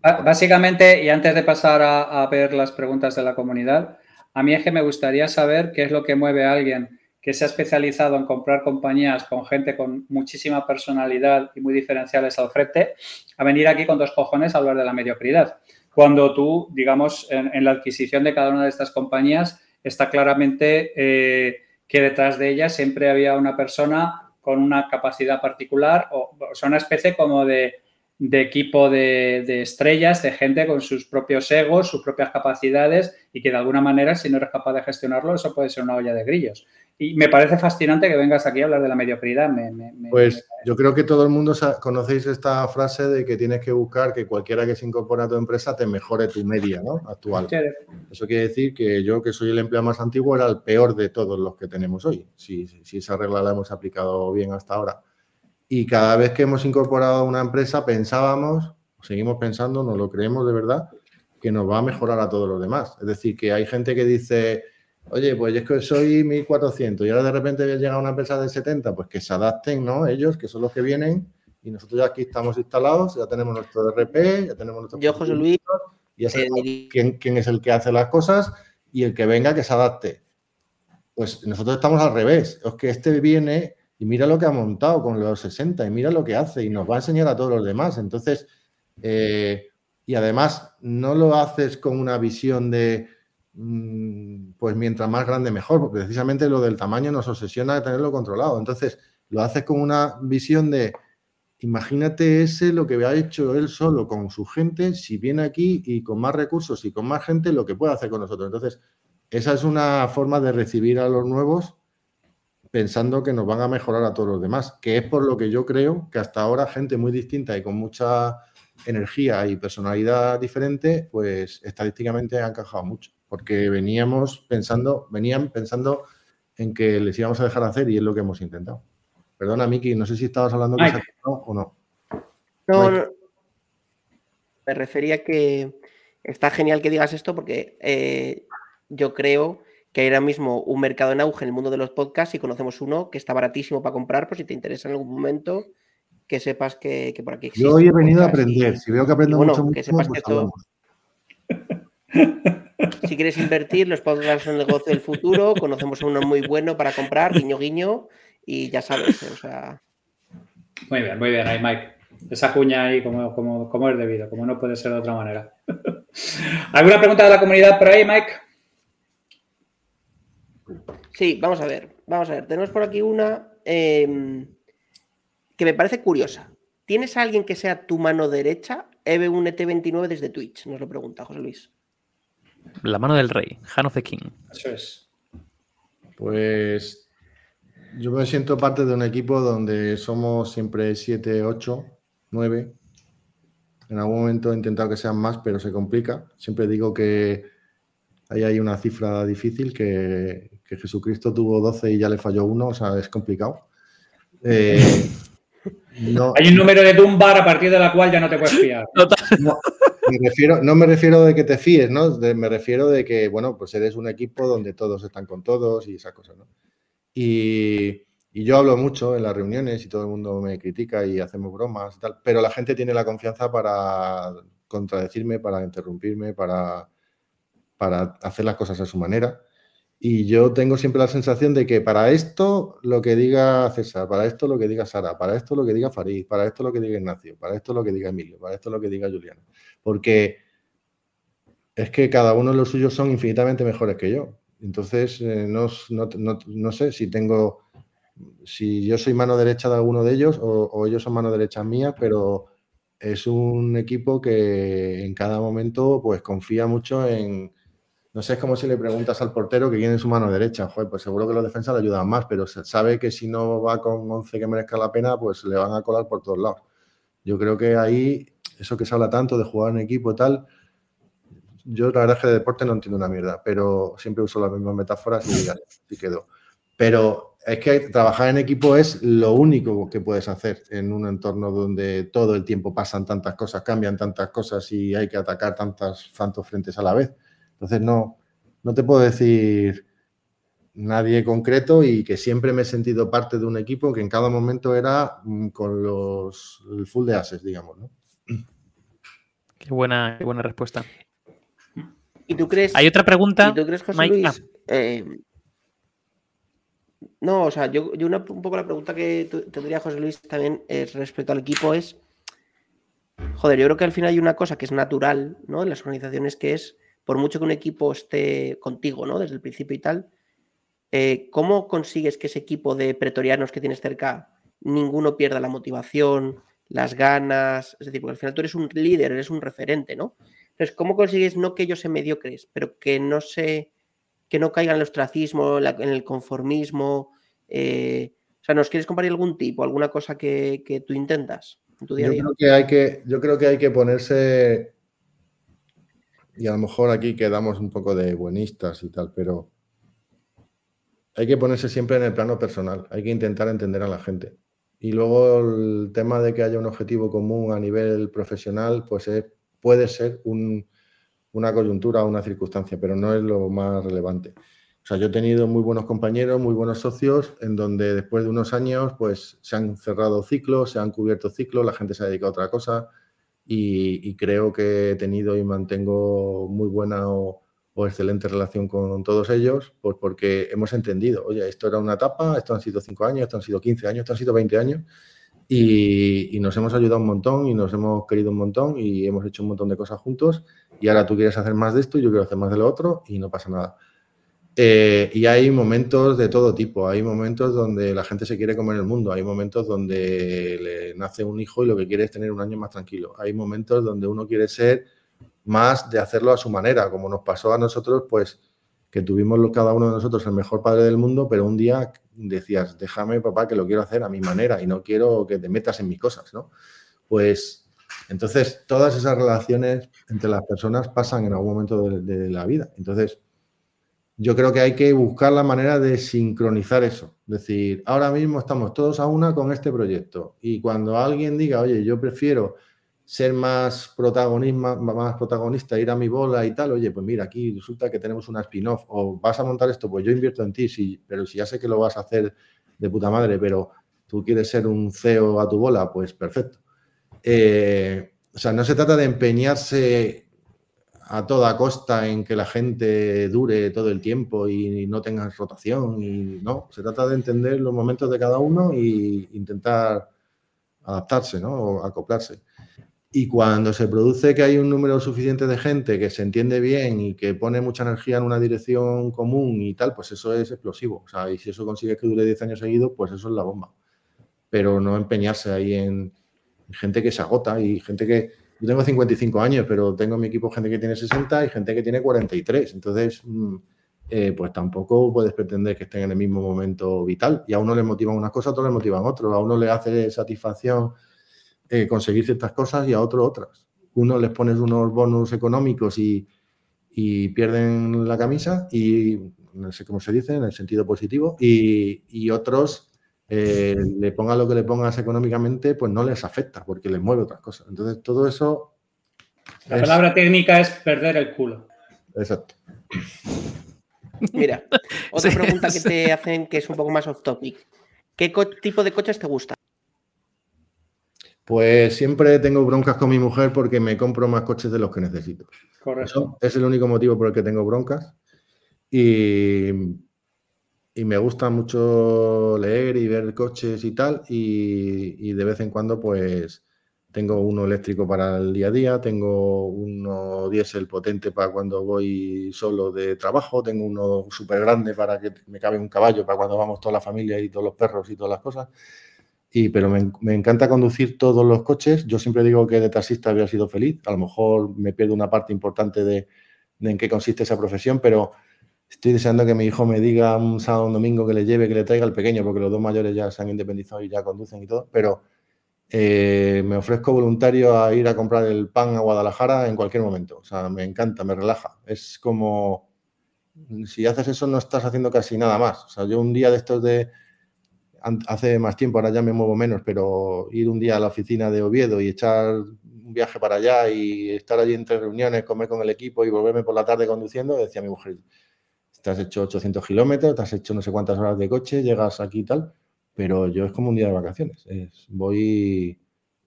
Básicamente, y antes de pasar a, ver las preguntas de la comunidad, a mí es que me gustaría saber qué es lo que mueve a alguien que se ha especializado en comprar compañías con gente con muchísima personalidad y muy diferenciales al frente, a venir aquí con dos cojones a hablar de la mediocridad. Cuando tú, digamos, en la adquisición de cada una de estas compañías, está claramente eh, que detrás de ella siempre había una persona con una capacidad particular o, o sea, una especie como de de equipo de, estrellas, de gente con sus propios egos, sus propias capacidades y que de alguna manera, si no eres capaz de gestionarlo, eso puede ser una olla de grillos. Y me parece fascinante que vengas aquí a hablar de la mediocridad. pues yo creo que todo el mundo conocéis esta frase de que tienes que buscar que cualquiera que se incorpore a tu empresa te mejore tu media ¿no? actual. Eso quiere decir que yo, que soy el empleado más antiguo, era el peor de todos los que tenemos hoy, si, si esa regla la hemos aplicado bien hasta ahora. Y cada vez que hemos incorporado a una empresa pensábamos, seguimos pensando, no lo creemos de verdad, que nos va a mejorar a todos los demás. Es decir, que hay gente que dice, oye, pues es que soy 1400 y ahora de repente llega una empresa de 70, pues que se adapten, ¿no? Ellos, que son los que vienen, y nosotros ya aquí estamos instalados, ya tenemos nuestro RP, ya tenemos nuestro... Yo, José Luis... Ya sabemos eh, quién, quién es el que hace las cosas y el que venga que se adapte. Pues nosotros estamos al revés. Es que este viene y mira lo que ha montado con los 60 y mira lo que hace y nos va a enseñar a todos los demás. Entonces, eh, y además no lo haces con una visión de, mm, pues mientras más grande mejor, porque precisamente lo del tamaño nos obsesiona de tenerlo controlado. Entonces, lo haces con una visión de, imagínate ese lo que ha hecho él solo con su gente, si viene aquí y con más recursos y con más gente, lo que puede hacer con nosotros. Entonces, esa es una forma de recibir a los nuevos pensando que nos van a mejorar a todos los demás, que es por lo que yo creo que hasta ahora gente muy distinta y con mucha energía y personalidad diferente, pues estadísticamente ha encajado mucho, porque veníamos pensando, venían pensando en que les íbamos a dejar hacer y es lo que hemos intentado. Perdona, Miki, no sé si estabas hablando de o no. No, no. Me refería que está genial que digas esto porque eh, yo creo que hay ahora mismo un mercado en auge en el mundo de los podcasts y conocemos uno que está baratísimo para comprar, por si te interesa en algún momento, que sepas que, por aquí existe. Yo hoy he venido a aprender, si veo que aprendo mucho, que sepas pues Si quieres invertir, los podcasts son el negocio del futuro, conocemos uno muy bueno para comprar, guiño guiño, y ya sabes, o sea... Muy bien, muy bien, ahí Mike. Esa cuña ahí como, como, como es debido, como no puede ser de otra manera. [laughs] ¿Alguna pregunta de la comunidad por ahí, Mike? Sí, vamos a ver, vamos a ver. Tenemos por aquí una em, que me parece curiosa. ¿Tienes a alguien que sea tu mano derecha? EB1ET29 desde Twitch, nos lo pregunta José Luis. La mano del rey, Han of the King. Eso es. Pues yo me siento parte de un equipo donde somos siempre 7, 8, 9. En algún momento he intentado que sean más, pero se complica. Siempre digo que ahí hay una cifra difícil que, Jesucristo tuvo 12 y ya le falló uno, o sea, es complicado. Eh, hay un número de Dunbar a partir de la cual ya no te puedes fiar. No, me refiero, no me refiero de que te fíes, ¿no? me refiero de que, bueno, pues eres un equipo donde todos están con todos y esa cosa, ¿no? Y, y yo hablo mucho en las reuniones y todo el mundo me critica y hacemos bromas y tal, pero la gente tiene la confianza para contradecirme, para interrumpirme, para, para hacer las cosas a su manera. Y yo tengo siempre la sensación de que para esto lo que diga César, para esto lo que diga Sara, para esto lo que diga Farid, para esto lo que diga Ignacio, para esto lo que diga Emilio, para esto lo que diga Juliana. Porque es que cada uno de los suyos son infinitamente mejores que yo. Entonces, eh, no, no, sé si tengo, si yo soy mano derecha de alguno de ellos o, o ellos son mano derecha mía, pero es un equipo que en cada momento pues confía mucho en, no sé, es como si le preguntas al portero que tiene su mano derecha. Joder, pues seguro que los defensas le ayudan más, pero sabe que si no va con 11 que merezca la pena, pues le van a colar por todos lados. Yo creo que ahí, eso que se habla tanto de jugar en equipo y tal, yo la verdad es que de deporte no entiendo una mierda, pero siempre uso las mismas metáforas y así quedó. Pero es que trabajar en equipo es lo único que puedes hacer en un entorno donde todo el tiempo pasan tantas cosas, cambian tantas cosas y hay que atacar tantas, tantos frentes a la vez. Entonces no, no te puedo decir nadie concreto y que siempre me he sentido parte de un equipo que en cada momento era mm, con los el full de ases, digamos, ¿no? Qué buena, buena respuesta. ¿Y tú crees? Hay otra pregunta. ¿Y tú crees, José Luis? Ah. Eh, no, o sea, yo, un poco la pregunta que tendría José Luis también es respecto al equipo es, joder, yo creo que al final hay una cosa que es natural, ¿no? En las organizaciones que es por mucho que un equipo esté contigo, ¿no? Desde el principio y tal, eh, ¿cómo consigues que ese equipo de pretorianos que tienes cerca, ninguno pierda la motivación, las ganas, es decir, porque al final tú eres un líder, eres un referente, ¿no? Entonces, ¿cómo consigues no que ellos se mediocres, pero que no se, que no caigan en el ostracismo, en, el conformismo? Eh, o sea, ¿nos quieres compartir algún tipo, alguna cosa que, tú intentas en tu día a día? Yo creo, que hay que, yo creo que hay que ponerse, y a lo mejor aquí quedamos un poco de buenistas y tal, pero hay que ponerse siempre en el plano personal, hay que intentar entender a la gente. Y luego el tema de que haya un objetivo común a nivel profesional, pues es puede ser una coyuntura o una circunstancia, pero no es lo más relevante. O sea, yo he tenido muy buenos compañeros, muy buenos socios, en donde después de unos años, pues se han cerrado ciclos, se han cubierto ciclos, la gente se ha dedicado a otra cosa y, creo que he tenido y mantengo muy buena o, excelente relación con todos ellos, pues porque hemos entendido, oye, esto era una etapa, esto han sido cinco años, esto han sido 15 años, esto han sido 20 años y, nos hemos ayudado un montón y nos hemos querido un montón y hemos hecho un montón de cosas juntos y ahora tú quieres hacer más de esto y yo quiero hacer más de lo otro y no pasa nada. Eh, y hay momentos de todo tipo, hay momentos donde la gente se quiere comer el mundo, hay momentos donde le nace un hijo y lo que quiere es tener un año más tranquilo, hay momentos donde uno quiere ser más de hacerlo a su manera, como nos pasó a nosotros, pues que tuvimos cada uno de nosotros el mejor padre del mundo, pero un día decías, déjame papá que lo quiero hacer a mi manera y no quiero que te metas en mis cosas, ¿no? Pues entonces todas esas relaciones entre las personas pasan en algún momento de, la vida. Entonces yo creo que hay que buscar la manera de sincronizar eso. Es decir, ahora mismo estamos todos a una con este proyecto y cuando alguien diga, oye, yo prefiero ser más protagonista, ir a mi bola y tal, oye, pues mira, aquí resulta que tenemos una spin-off, o vas a montar esto, pues yo invierto en ti, sí, pero si ya sé que lo vas a hacer de puta madre, pero tú quieres ser un CEO a tu bola, pues perfecto. Eh, o sea, no se trata de empeñarse a toda costa en que la gente dure todo el tiempo y no tenga rotación, y no, se trata de entender los momentos de cada uno e intentar adaptarse, ¿no? O acoplarse. Y cuando se produce que hay un número suficiente de gente que se entiende bien y que pone mucha energía en una dirección común y tal, pues eso es explosivo. O sea, y si eso consigue que dure 10 años seguidos, pues eso es la bomba. Pero no empeñarse ahí en gente que se agota y gente que... Yo tengo 55 años, pero tengo en mi equipo gente que tiene 60 y gente que tiene 43. Entonces, mm, eh, pues tampoco puedes pretender que estén en el mismo momento vital. Y a uno le motivan unas cosas, a otro le motivan otros. A uno le hace satisfacción eh, conseguir ciertas cosas y a otros otras. Uno les pones unos bonus económicos y, pierden la camisa, y no sé cómo se dice, en el sentido positivo, y, otros eh, le pongas lo que le pongas económicamente, pues no les afecta porque les mueve otras cosas. Entonces, todo eso. La palabra técnica es perder el culo. Exacto. Mira, [laughs] otra pregunta que te hacen que es un poco más off topic. ¿Qué tipo de coches te gustan? Pues siempre tengo broncas con mi mujer porque me compro más coches de los que necesito. Correcto. es el único motivo por el que tengo broncas. Y, y me gusta mucho leer y ver coches y tal. Y, de vez en cuando, pues tengo uno eléctrico para el día a día, tengo uno diésel potente para cuando voy solo de trabajo, tengo uno súper grande para que me cabe un caballo para cuando vamos toda la familia y todos los perros y todas las cosas pero me, encanta conducir todos los coches. Yo siempre digo que de taxista había sido feliz. A lo mejor me pierdo una parte importante de, en qué consiste esa profesión, pero estoy deseando que mi hijo me diga un sábado un domingo que le lleve, que le traiga al pequeño, porque los dos mayores ya se han independizado y ya conducen y todo. Pero eh, me ofrezco voluntario a ir a comprar el pan a Guadalajara en cualquier momento. O sea, me encanta, me relaja. Es como si haces eso no estás haciendo casi nada más. O sea, yo un día de estos de hace más tiempo, ahora ya me muevo menos, pero ir un día a la oficina de Oviedo y echar un viaje para allá y estar allí entre reuniones, comer con el equipo y volverme por la tarde conduciendo, decía mi mujer, te has hecho 800 kilómetros, te has hecho no sé cuántas horas de coche, llegas aquí y tal, pero yo es como un día de vacaciones, voy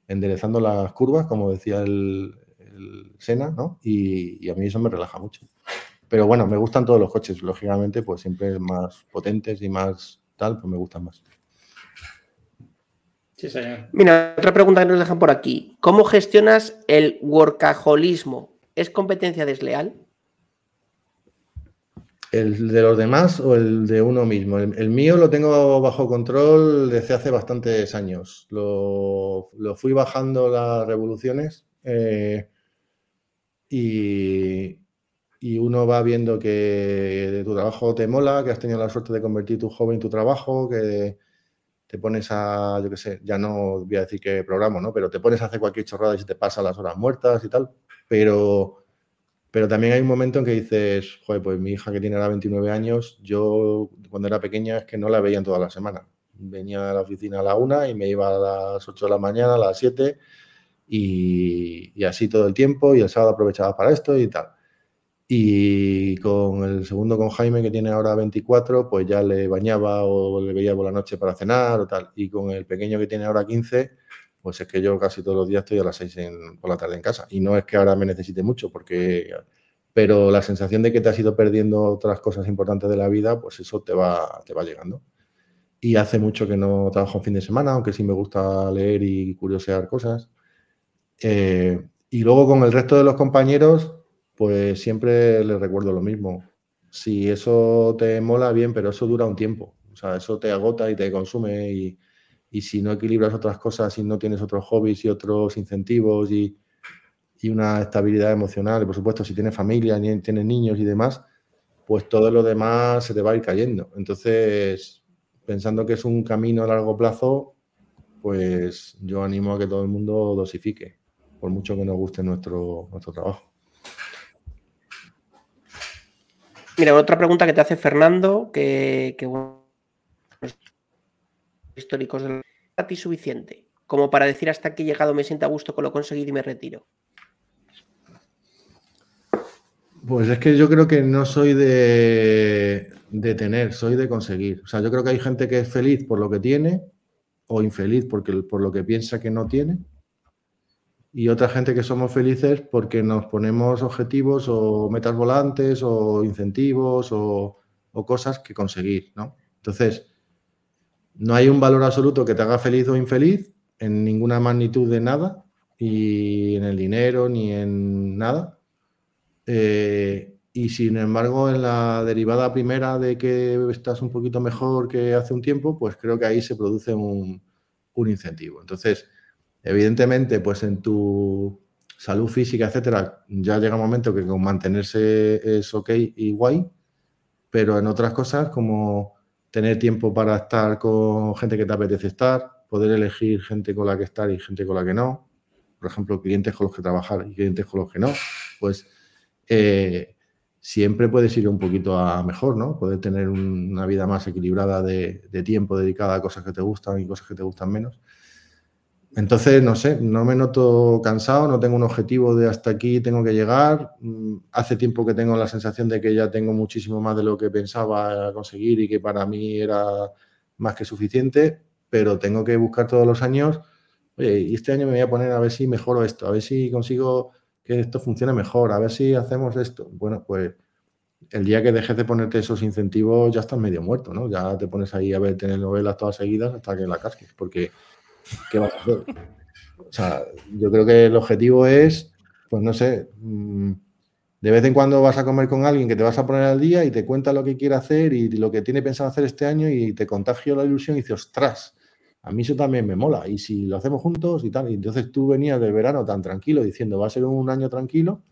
enderezando las curvas, como decía el, Sena, ¿no? Y, y, a mí eso me relaja mucho. Pero bueno, me gustan todos los coches, lógicamente, pues siempre más potentes y más tal, pues me gustan más. Sí, señor. Mira, otra pregunta que nos dejan por aquí. ¿Cómo gestionas el workaholismo? ¿Es competencia desleal? ¿El de los demás o el de uno mismo? El, mío lo tengo bajo control desde hace bastantes años. Lo, fui bajando las revoluciones eh, y, y, uno va viendo que tu trabajo te mola, que has tenido la suerte de convertir tu hobby en tu trabajo, que te pones a, yo qué sé, ya no voy a decir que programa, ¿no? Pero te pones a hacer cualquier chorrada y se te pasa las horas muertas y tal. Pero pero también hay un momento en que dices, joder, pues mi hija que tiene ahora 29 años, yo cuando era pequeña es que no la veía toda la semana. Venía a la oficina a la una y me iba a las 8 de la mañana, a las 7 y, así todo el tiempo y el sábado aprovechaba para esto y tal. Y con el segundo, con Jaime, que tiene ahora 24, pues ya le bañaba o le veía por la noche para cenar o tal. Y con el pequeño que tiene ahora 15, pues es que yo casi todos los días estoy a las 6 por la tarde en casa. Y no es que ahora me necesite mucho, porque pero la sensación de que te has ido perdiendo otras cosas importantes de la vida, pues eso te va, te va llegando. Y hace mucho que no trabajo en fin de semana, aunque sí me gusta leer y curiosear cosas. Eh, y luego con el resto de los compañeros, pues siempre les recuerdo lo mismo. Si eso te mola, bien, pero eso dura un tiempo. O sea, eso te agota y te consume y, y si no equilibras otras cosas y no tienes otros hobbies y otros incentivos y, y una estabilidad emocional, y por supuesto si tienes familia, tienes niños y demás, pues todo lo demás se te va a ir cayendo. Entonces, pensando que es un camino a largo plazo, pues yo animo a que todo el mundo dosifique, por mucho que nos guste nuestro, nuestro trabajo. Mira, otra pregunta que te hace Fernando, que, que históricos de a ti suficiente como para decir hasta aquí he llegado, me siento a gusto con lo conseguido y me retiro? Pues es que yo creo que no soy de, de, tener, soy de conseguir. O sea, yo creo que hay gente que es feliz por lo que tiene o infeliz porque, por lo que piensa que no tiene. Y otra gente que somos felices porque nos ponemos objetivos o metas volantes o incentivos o, o cosas que conseguir, ¿no? Entonces, no hay un valor absoluto que te haga feliz o infeliz en ninguna magnitud de nada, y en el dinero ni en nada. Eh, y sin embargo, en la derivada primera de que estás un poquito mejor que hace un tiempo, pues creo que ahí se produce un, un incentivo. Entonces, evidentemente, pues en tu salud física, etcétera, ya llega un momento que con mantenerse es ok y guay, pero en otras cosas como tener tiempo para estar con gente que te apetece estar, poder elegir gente con la que estar y gente con la que no, por ejemplo, clientes con los que trabajar y clientes con los que no, pues eh, siempre puedes ir un poquito a mejor, ¿no? Poder tener una vida más equilibrada de, de, tiempo dedicada a cosas que te gustan y cosas que te gustan menos. Entonces, no sé, no me noto cansado, no tengo un objetivo de hasta aquí tengo que llegar. Mm, hace tiempo que tengo la sensación de que ya tengo muchísimo más de lo que pensaba conseguir y que para mí era más que suficiente, pero tengo que buscar todos los años, oye, y este año me voy a poner a ver si mejoro esto, a ver si consigo que esto funcione mejor, a ver si hacemos esto. Bueno, pues el día que dejes de ponerte esos incentivos ya estás medio muerto, ¿no? Ya te pones ahí a ver tener novelas todas seguidas hasta que la casques, porque ¿qué vas a hacer? O sea, yo creo que el objetivo es, pues no sé, mm, de vez en cuando vas a comer con alguien que te vas a poner al día y te cuenta lo que quiere hacer y lo que tiene pensado hacer este año y te contagio la ilusión y dices, ostras, a mí eso también me mola. Y si lo hacemos juntos y tal, y entonces tú venías del verano tan tranquilo diciendo, va a ser un año tranquilo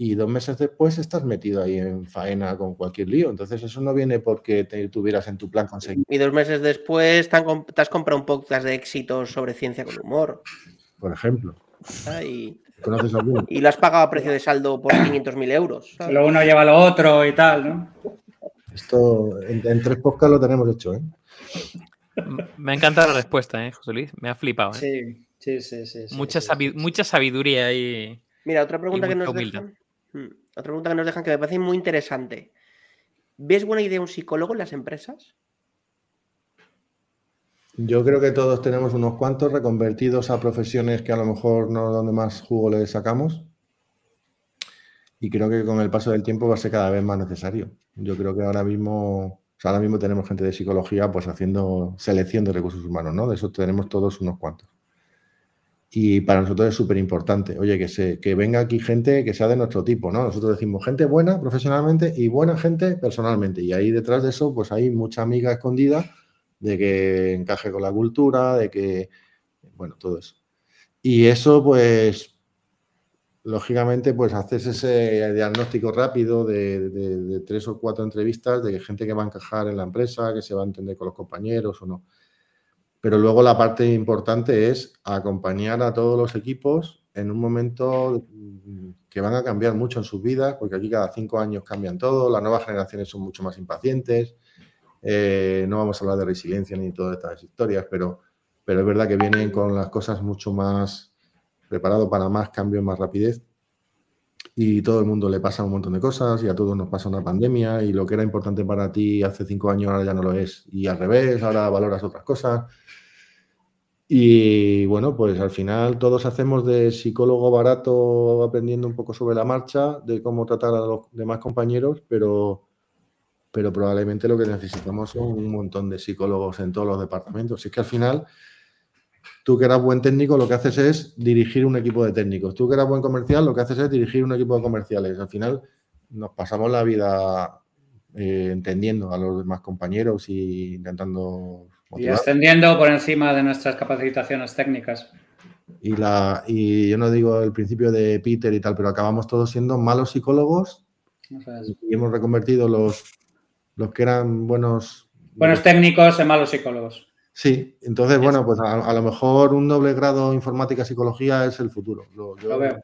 y dos meses después estás metido ahí en faena con cualquier lío. Entonces eso no viene porque te tuvieras en tu plan conseguir. Y dos meses después te, has comprado un podcast de éxitos sobre ciencia con humor. Por ejemplo. y, ¿Conoces alguno? [laughs] Y lo has pagado a precio de saldo por 500.000 euros. Lo uno lleva lo otro y tal, ¿no? Esto en, tres podcasts lo tenemos hecho, ¿eh? Me ha encantado la respuesta, ¿eh, José Luis? Me ha flipado. ¿eh? Sí, sí, sí, sí. Mucha, mucha sabiduría ahí. Mira, otra pregunta que nos dejan. Hmm. Otra pregunta que nos dejan que me parece muy interesante. ¿Ves buena idea un psicólogo en las empresas? Yo creo que todos tenemos unos cuantos reconvertidos a profesiones que a lo mejor no donde más jugo le sacamos. Y creo que con el paso del tiempo va a ser cada vez más necesario. Yo creo que ahora mismo, ahora mismo tenemos gente de psicología pues haciendo selección de recursos humanos, ¿no? De eso tenemos todos unos cuantos. Y para nosotros es súper importante. Oye, que, se, que venga aquí gente que sea de nuestro tipo, ¿no? Nosotros decimos gente buena profesionalmente y buena gente personalmente. Y ahí detrás de eso, pues hay mucha amiga escondida de que encaje con la cultura, de que, bueno, todo eso. Y eso, pues, lógicamente, pues haces ese diagnóstico rápido de, tres o cuatro entrevistas de gente que va a encajar en la empresa, que se va a entender con los compañeros o no. Pero luego la parte importante es acompañar a todos los equipos en un momento que van a cambiar mucho en sus vidas, porque aquí cada cinco años cambian todo, las nuevas generaciones son mucho más impacientes, eh, no vamos a hablar de resiliencia ni de todas estas historias, pero, pero es verdad que vienen con las cosas mucho más preparado para más cambios, más rapidez. Y todo el mundo le pasa un montón de cosas y a todos nos pasa una pandemia y lo que era importante para ti hace cinco años ahora ya no lo es. Y al revés, ahora valoras otras cosas. Y bueno, pues al final todos hacemos de psicólogo barato aprendiendo un poco sobre la marcha, de cómo tratar a los demás compañeros, pero, pero probablemente lo que necesitamos son un montón de psicólogos en todos los departamentos. Y es que al final Tú que eras buen técnico, lo que haces es dirigir un equipo de técnicos. Tú que eras buen comercial, lo que haces es dirigir un equipo de comerciales. Al final nos pasamos la vida eh, entendiendo a los demás compañeros y intentando... Y ascendiendo por encima de nuestras capacitaciones técnicas. Y, la, y yo no digo el principio de Peter y tal, pero acabamos todos siendo malos psicólogos y hemos reconvertido los, los que eran buenos... Buenos técnicos en malos psicólogos. Sí, entonces, bueno, pues a, lo mejor un doble grado informática-psicología es el futuro. Lo, veo.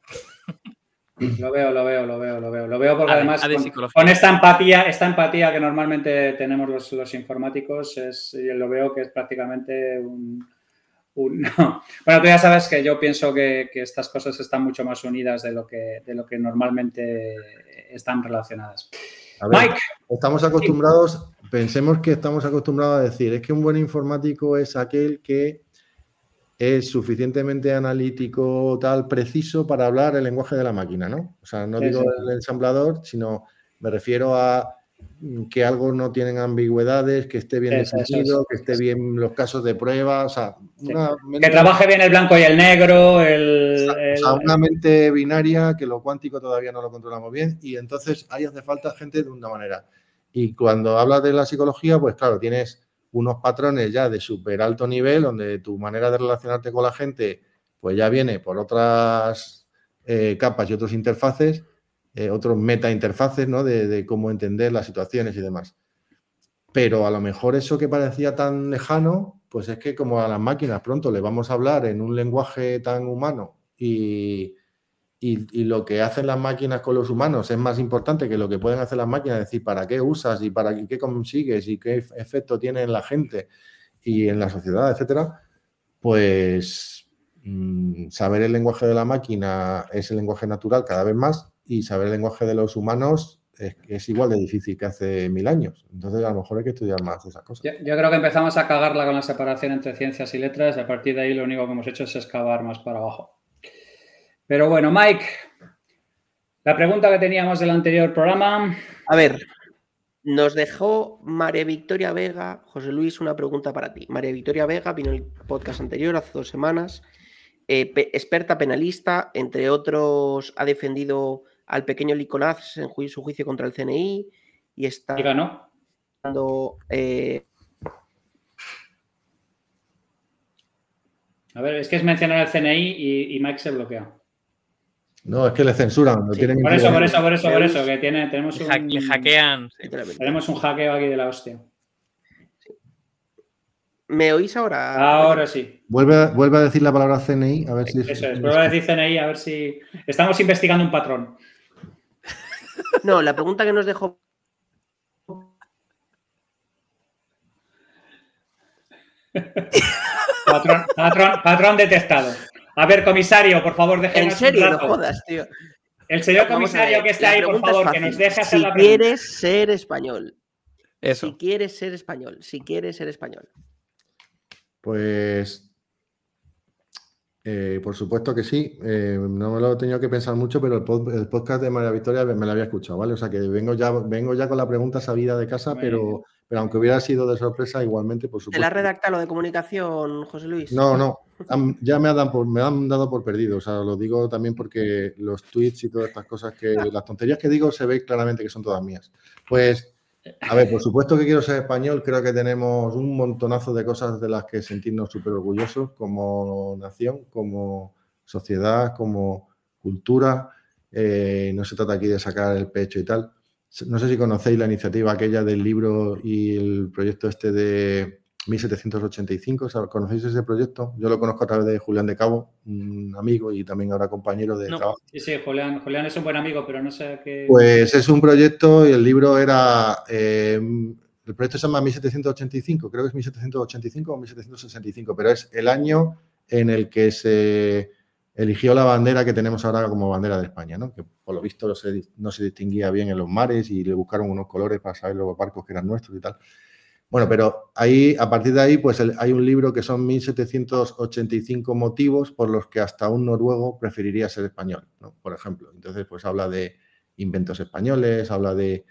[laughs] Lo veo, lo veo, lo veo, lo veo. Lo veo porque además con, esta empatía, esta empatía que normalmente tenemos los, informáticos, es, lo veo que es prácticamente un, [laughs] Bueno, tú ya sabes que yo pienso que, estas cosas están mucho más unidas de lo que, de lo que normalmente están relacionadas. Mike. Estamos acostumbrados pensemos que estamos acostumbrados a decir, es que un buen informático es aquel que es suficientemente analítico, tal, preciso para hablar el lenguaje de la máquina, ¿no? O sea, no digo el ensamblador, sino me refiero a que algo no tienen ambigüedades, que esté bien definido, que esté bien los casos de prueba, o sea, que trabaje bien el blanco y el negro, el, o sea, una mente binaria que lo cuántico todavía no lo controlamos bien y entonces ahí hace falta gente de una manera. Y cuando hablas de la psicología, pues claro, tienes unos patrones ya de súper alto nivel, donde tu manera de relacionarte con la gente, pues ya viene por otras eh, capas y otros interfaces, eh, otros meta interfaces, ¿no? De, cómo entender las situaciones y demás. Pero a lo mejor eso que parecía tan lejano, pues es que como a las máquinas pronto le vamos a hablar en un lenguaje tan humano y, y, lo que hacen las máquinas con los humanos es más importante que lo que pueden hacer las máquinas, decir, para qué usas y para qué consigues y qué efecto tiene en la gente y en la sociedad, etcétera, pues mm, saber el lenguaje de la máquina es el lenguaje natural cada vez más y saber el lenguaje de los humanos es, igual de difícil que hace mil años. Entonces, a lo mejor hay que estudiar más esas cosas. Yo, yo, creo que empezamos a cagarla con la separación entre ciencias y letras. Y a partir de ahí, lo único que hemos hecho es excavar más para abajo. Pero bueno, Mike, la pregunta que teníamos del anterior programa. A ver, nos dejó María Victoria Vega, José Luis, una pregunta para ti. María Victoria Vega vino en el podcast anterior hace dos semanas, eh, experta penalista, entre otros ha defendido al pequeño Licolaz en su juicio contra el CNI y está... Y ganó. Eh, a ver, es que es mencionar el CNI y Mike se bloquea. No, es que le censuran. por eso, por eso, por eso, por eso, que tiene, tenemos un, le hackean. Tenemos un hackeo aquí de la hostia. ¿Me oís ahora? Ahora sí. Vuelve, vuelve a decir la palabra CNI, a ver si... Eso es, vuelve a decir CNI, a ver si... Estamos investigando un patrón. [laughs] No, la pregunta que nos dejó... patrón, patrón, patrón detectado. A ver, comisario, por favor, déjenos En serio, no jodas, tío. El señor comisario que está ahí, por favor, que nos deje hacer si la pregunta. Si quieres ser español. Eso. Si quieres ser español. Si quieres ser español. Pues Eh, por supuesto que sí, eh, no me lo he tenido que pensar mucho, pero el, podcast de María Victoria me lo había escuchado, ¿vale? O sea que vengo ya, vengo ya con la pregunta sabida de casa, pero, pero aunque hubiera sido de sorpresa, igualmente, por supuesto. ¿Te la redacta lo de comunicación, José Luis? No, no, ya me han, por, me han dado por perdido, o sea, lo digo también porque los tweets y todas estas cosas que, [laughs] las tonterías que digo se ve claramente que son todas mías. Pues a ver, por supuesto que quiero ser español, creo que tenemos un montonazo de cosas de las que sentirnos súper orgullosos como nación, como sociedad, como cultura. Eh, no se trata aquí de sacar el pecho y tal. No sé si conocéis la iniciativa aquella del libro y el proyecto este de 1785. ¿Conocéis ese proyecto? Yo lo conozco a través de Julián de Cabo, un amigo y también ahora compañero de trabajo. Sí, sí, Julián, Julián, es un buen amigo, pero no sé qué. Pues es un proyecto y el libro era. Eh, el proyecto se llama 1785, creo que es 1785 o 1765, pero es el año en el que se eligió la bandera que tenemos ahora como bandera de España, ¿no? que por lo visto no se, distinguía bien en los mares y le buscaron unos colores para saber los barcos que eran nuestros y tal. Bueno, pero ahí, a partir de ahí, pues hay un libro que son 1785 motivos por los que hasta un noruego preferiría ser español, ¿no? por ejemplo. Entonces, pues habla de inventos españoles, habla de,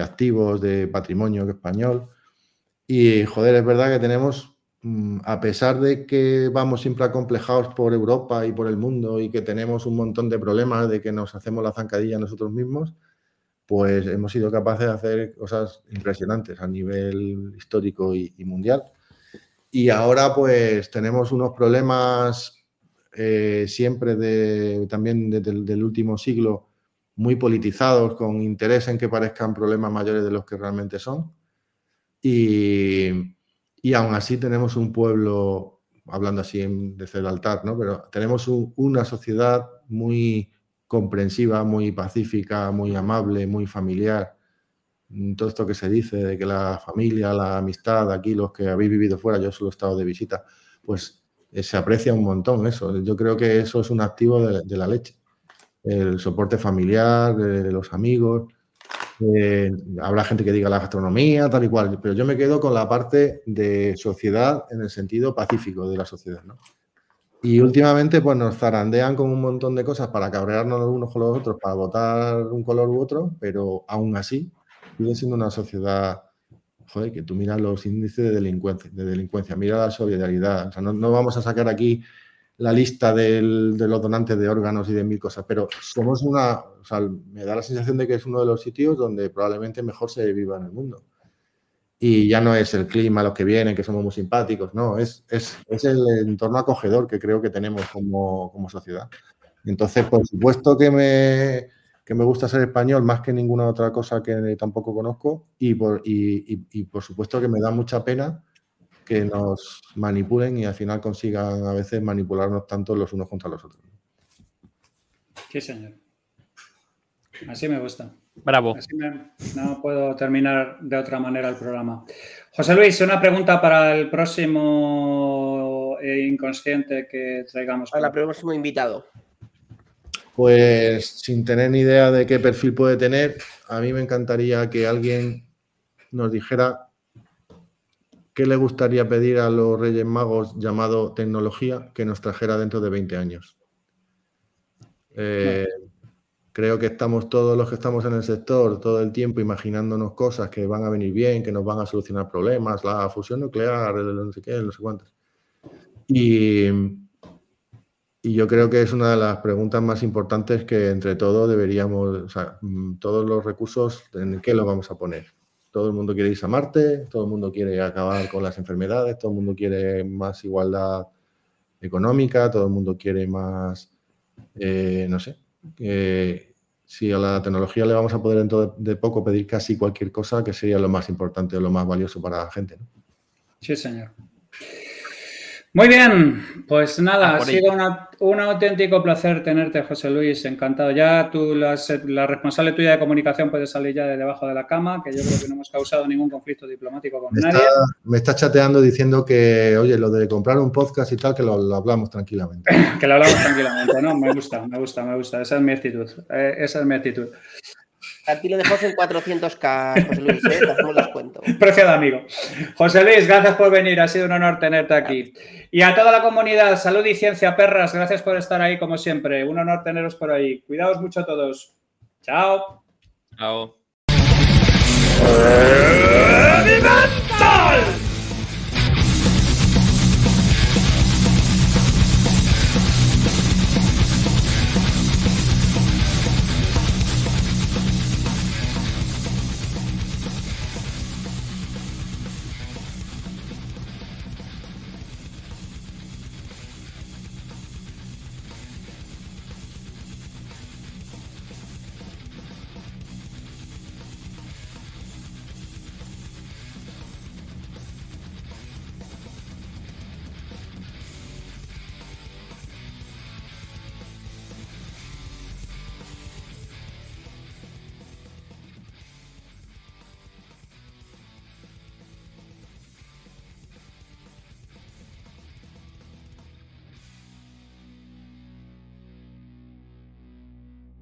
activos, de patrimonio español. Y, joder, es verdad que tenemos, a pesar de que vamos siempre acomplejados por Europa y por el mundo y que tenemos un montón de problemas de que nos hacemos la zancadilla nosotros mismos, pues hemos sido capaces de hacer cosas impresionantes a nivel histórico y, mundial. Y ahora pues tenemos unos problemas eh, siempre de, también desde el último siglo muy politizados, con interés en que parezcan problemas mayores de los que realmente son. Y, y aún así tenemos un pueblo, hablando así desde el altar, ¿no? pero tenemos una sociedad muy comprensiva, muy pacífica, muy amable, muy familiar. Mm, todo esto que se dice de que la familia, la amistad, aquí los que habéis vivido fuera, yo solo he estado de visita, pues eh, se aprecia un montón eso. Yo creo que eso es un activo de, la leche. El soporte familiar, de, los amigos. Eh, habrá gente que diga la gastronomía, tal y cual, pero yo me quedo con la parte de sociedad en el sentido pacífico de la sociedad. ¿no? Y últimamente pues nos zarandean con un montón de cosas para cabrearnos los unos con los otros, para votar un color u otro, pero aún así sigue siendo una sociedad, joder, que tú miras los índices de delincuencia, de delincuencia mira la solidaridad. O sea, no, vamos a sacar aquí la lista de los donantes de órganos y de mil cosas, pero somos una, o sea, me da la sensación de que es uno de los sitios donde probablemente mejor se viva en el mundo y ya no es el clima, los que vienen, que somos muy simpáticos, no, es, es, es el entorno acogedor que creo que tenemos como, como, sociedad. Entonces, por supuesto que me, que me gusta ser español más que ninguna otra cosa que tampoco conozco y por, y, y, y por supuesto que me da mucha pena que nos manipulen y al final consigan a veces manipularnos tanto los unos contra los otros. Sí, señor. Así me gusta. Bravo. no puedo terminar de otra manera el programa. José Luis, una pregunta para el próximo eh, inconsciente que traigamos. Para el próximo invitado. Pues sin tener ni idea de qué perfil puede tener, a mí me encantaría que alguien nos dijera qué le gustaría pedir a los Reyes Magos llamado tecnología que nos trajera dentro de 20 años. Eh, Creo que estamos todos los que estamos en el sector todo el tiempo imaginándonos cosas que van a venir bien, que nos van a solucionar problemas, la fusión nuclear, el no sé qué, no sé cuántas. Y, y yo creo que es una de las preguntas más importantes que entre todos deberíamos, o sea, mm, todos los recursos, ¿en qué los vamos a poner? Todo el mundo quiere irse a Marte, todo el mundo quiere acabar con las enfermedades, todo el mundo quiere más igualdad económica, todo el mundo quiere más, eh, no sé, si a la tecnología le vamos a poder dentro de, poco pedir casi cualquier cosa, que sería lo más importante o lo más valioso para la gente. Sí, señor. Muy bien, pues nada, ha sido un auténtico placer tenerte, José Luis, encantado. Ya tú, la, responsable tuya de comunicación puede salir ya de debajo de la cama, que yo creo que no hemos causado ningún conflicto diplomático con nadie. me está chateando diciendo que, oye, lo de comprar un podcast y tal, que lo, hablamos tranquilamente. [laughs] que lo hablamos tranquilamente, ¿no? Me gusta, me gusta, me gusta. Esa es mi actitud, eh, esa es mi actitud. A ti lo dejamos en 400k, José Luis, ¿eh? hacemos descuento. [laughs] Preciado amigo. José Luis, gracias por venir, ha sido un honor tenerte aquí. Y a toda la comunidad, salud y ciencia, perras, gracias por estar ahí como siempre. Un honor teneros por ahí. Cuidaos mucho a todos. Chao. Chao.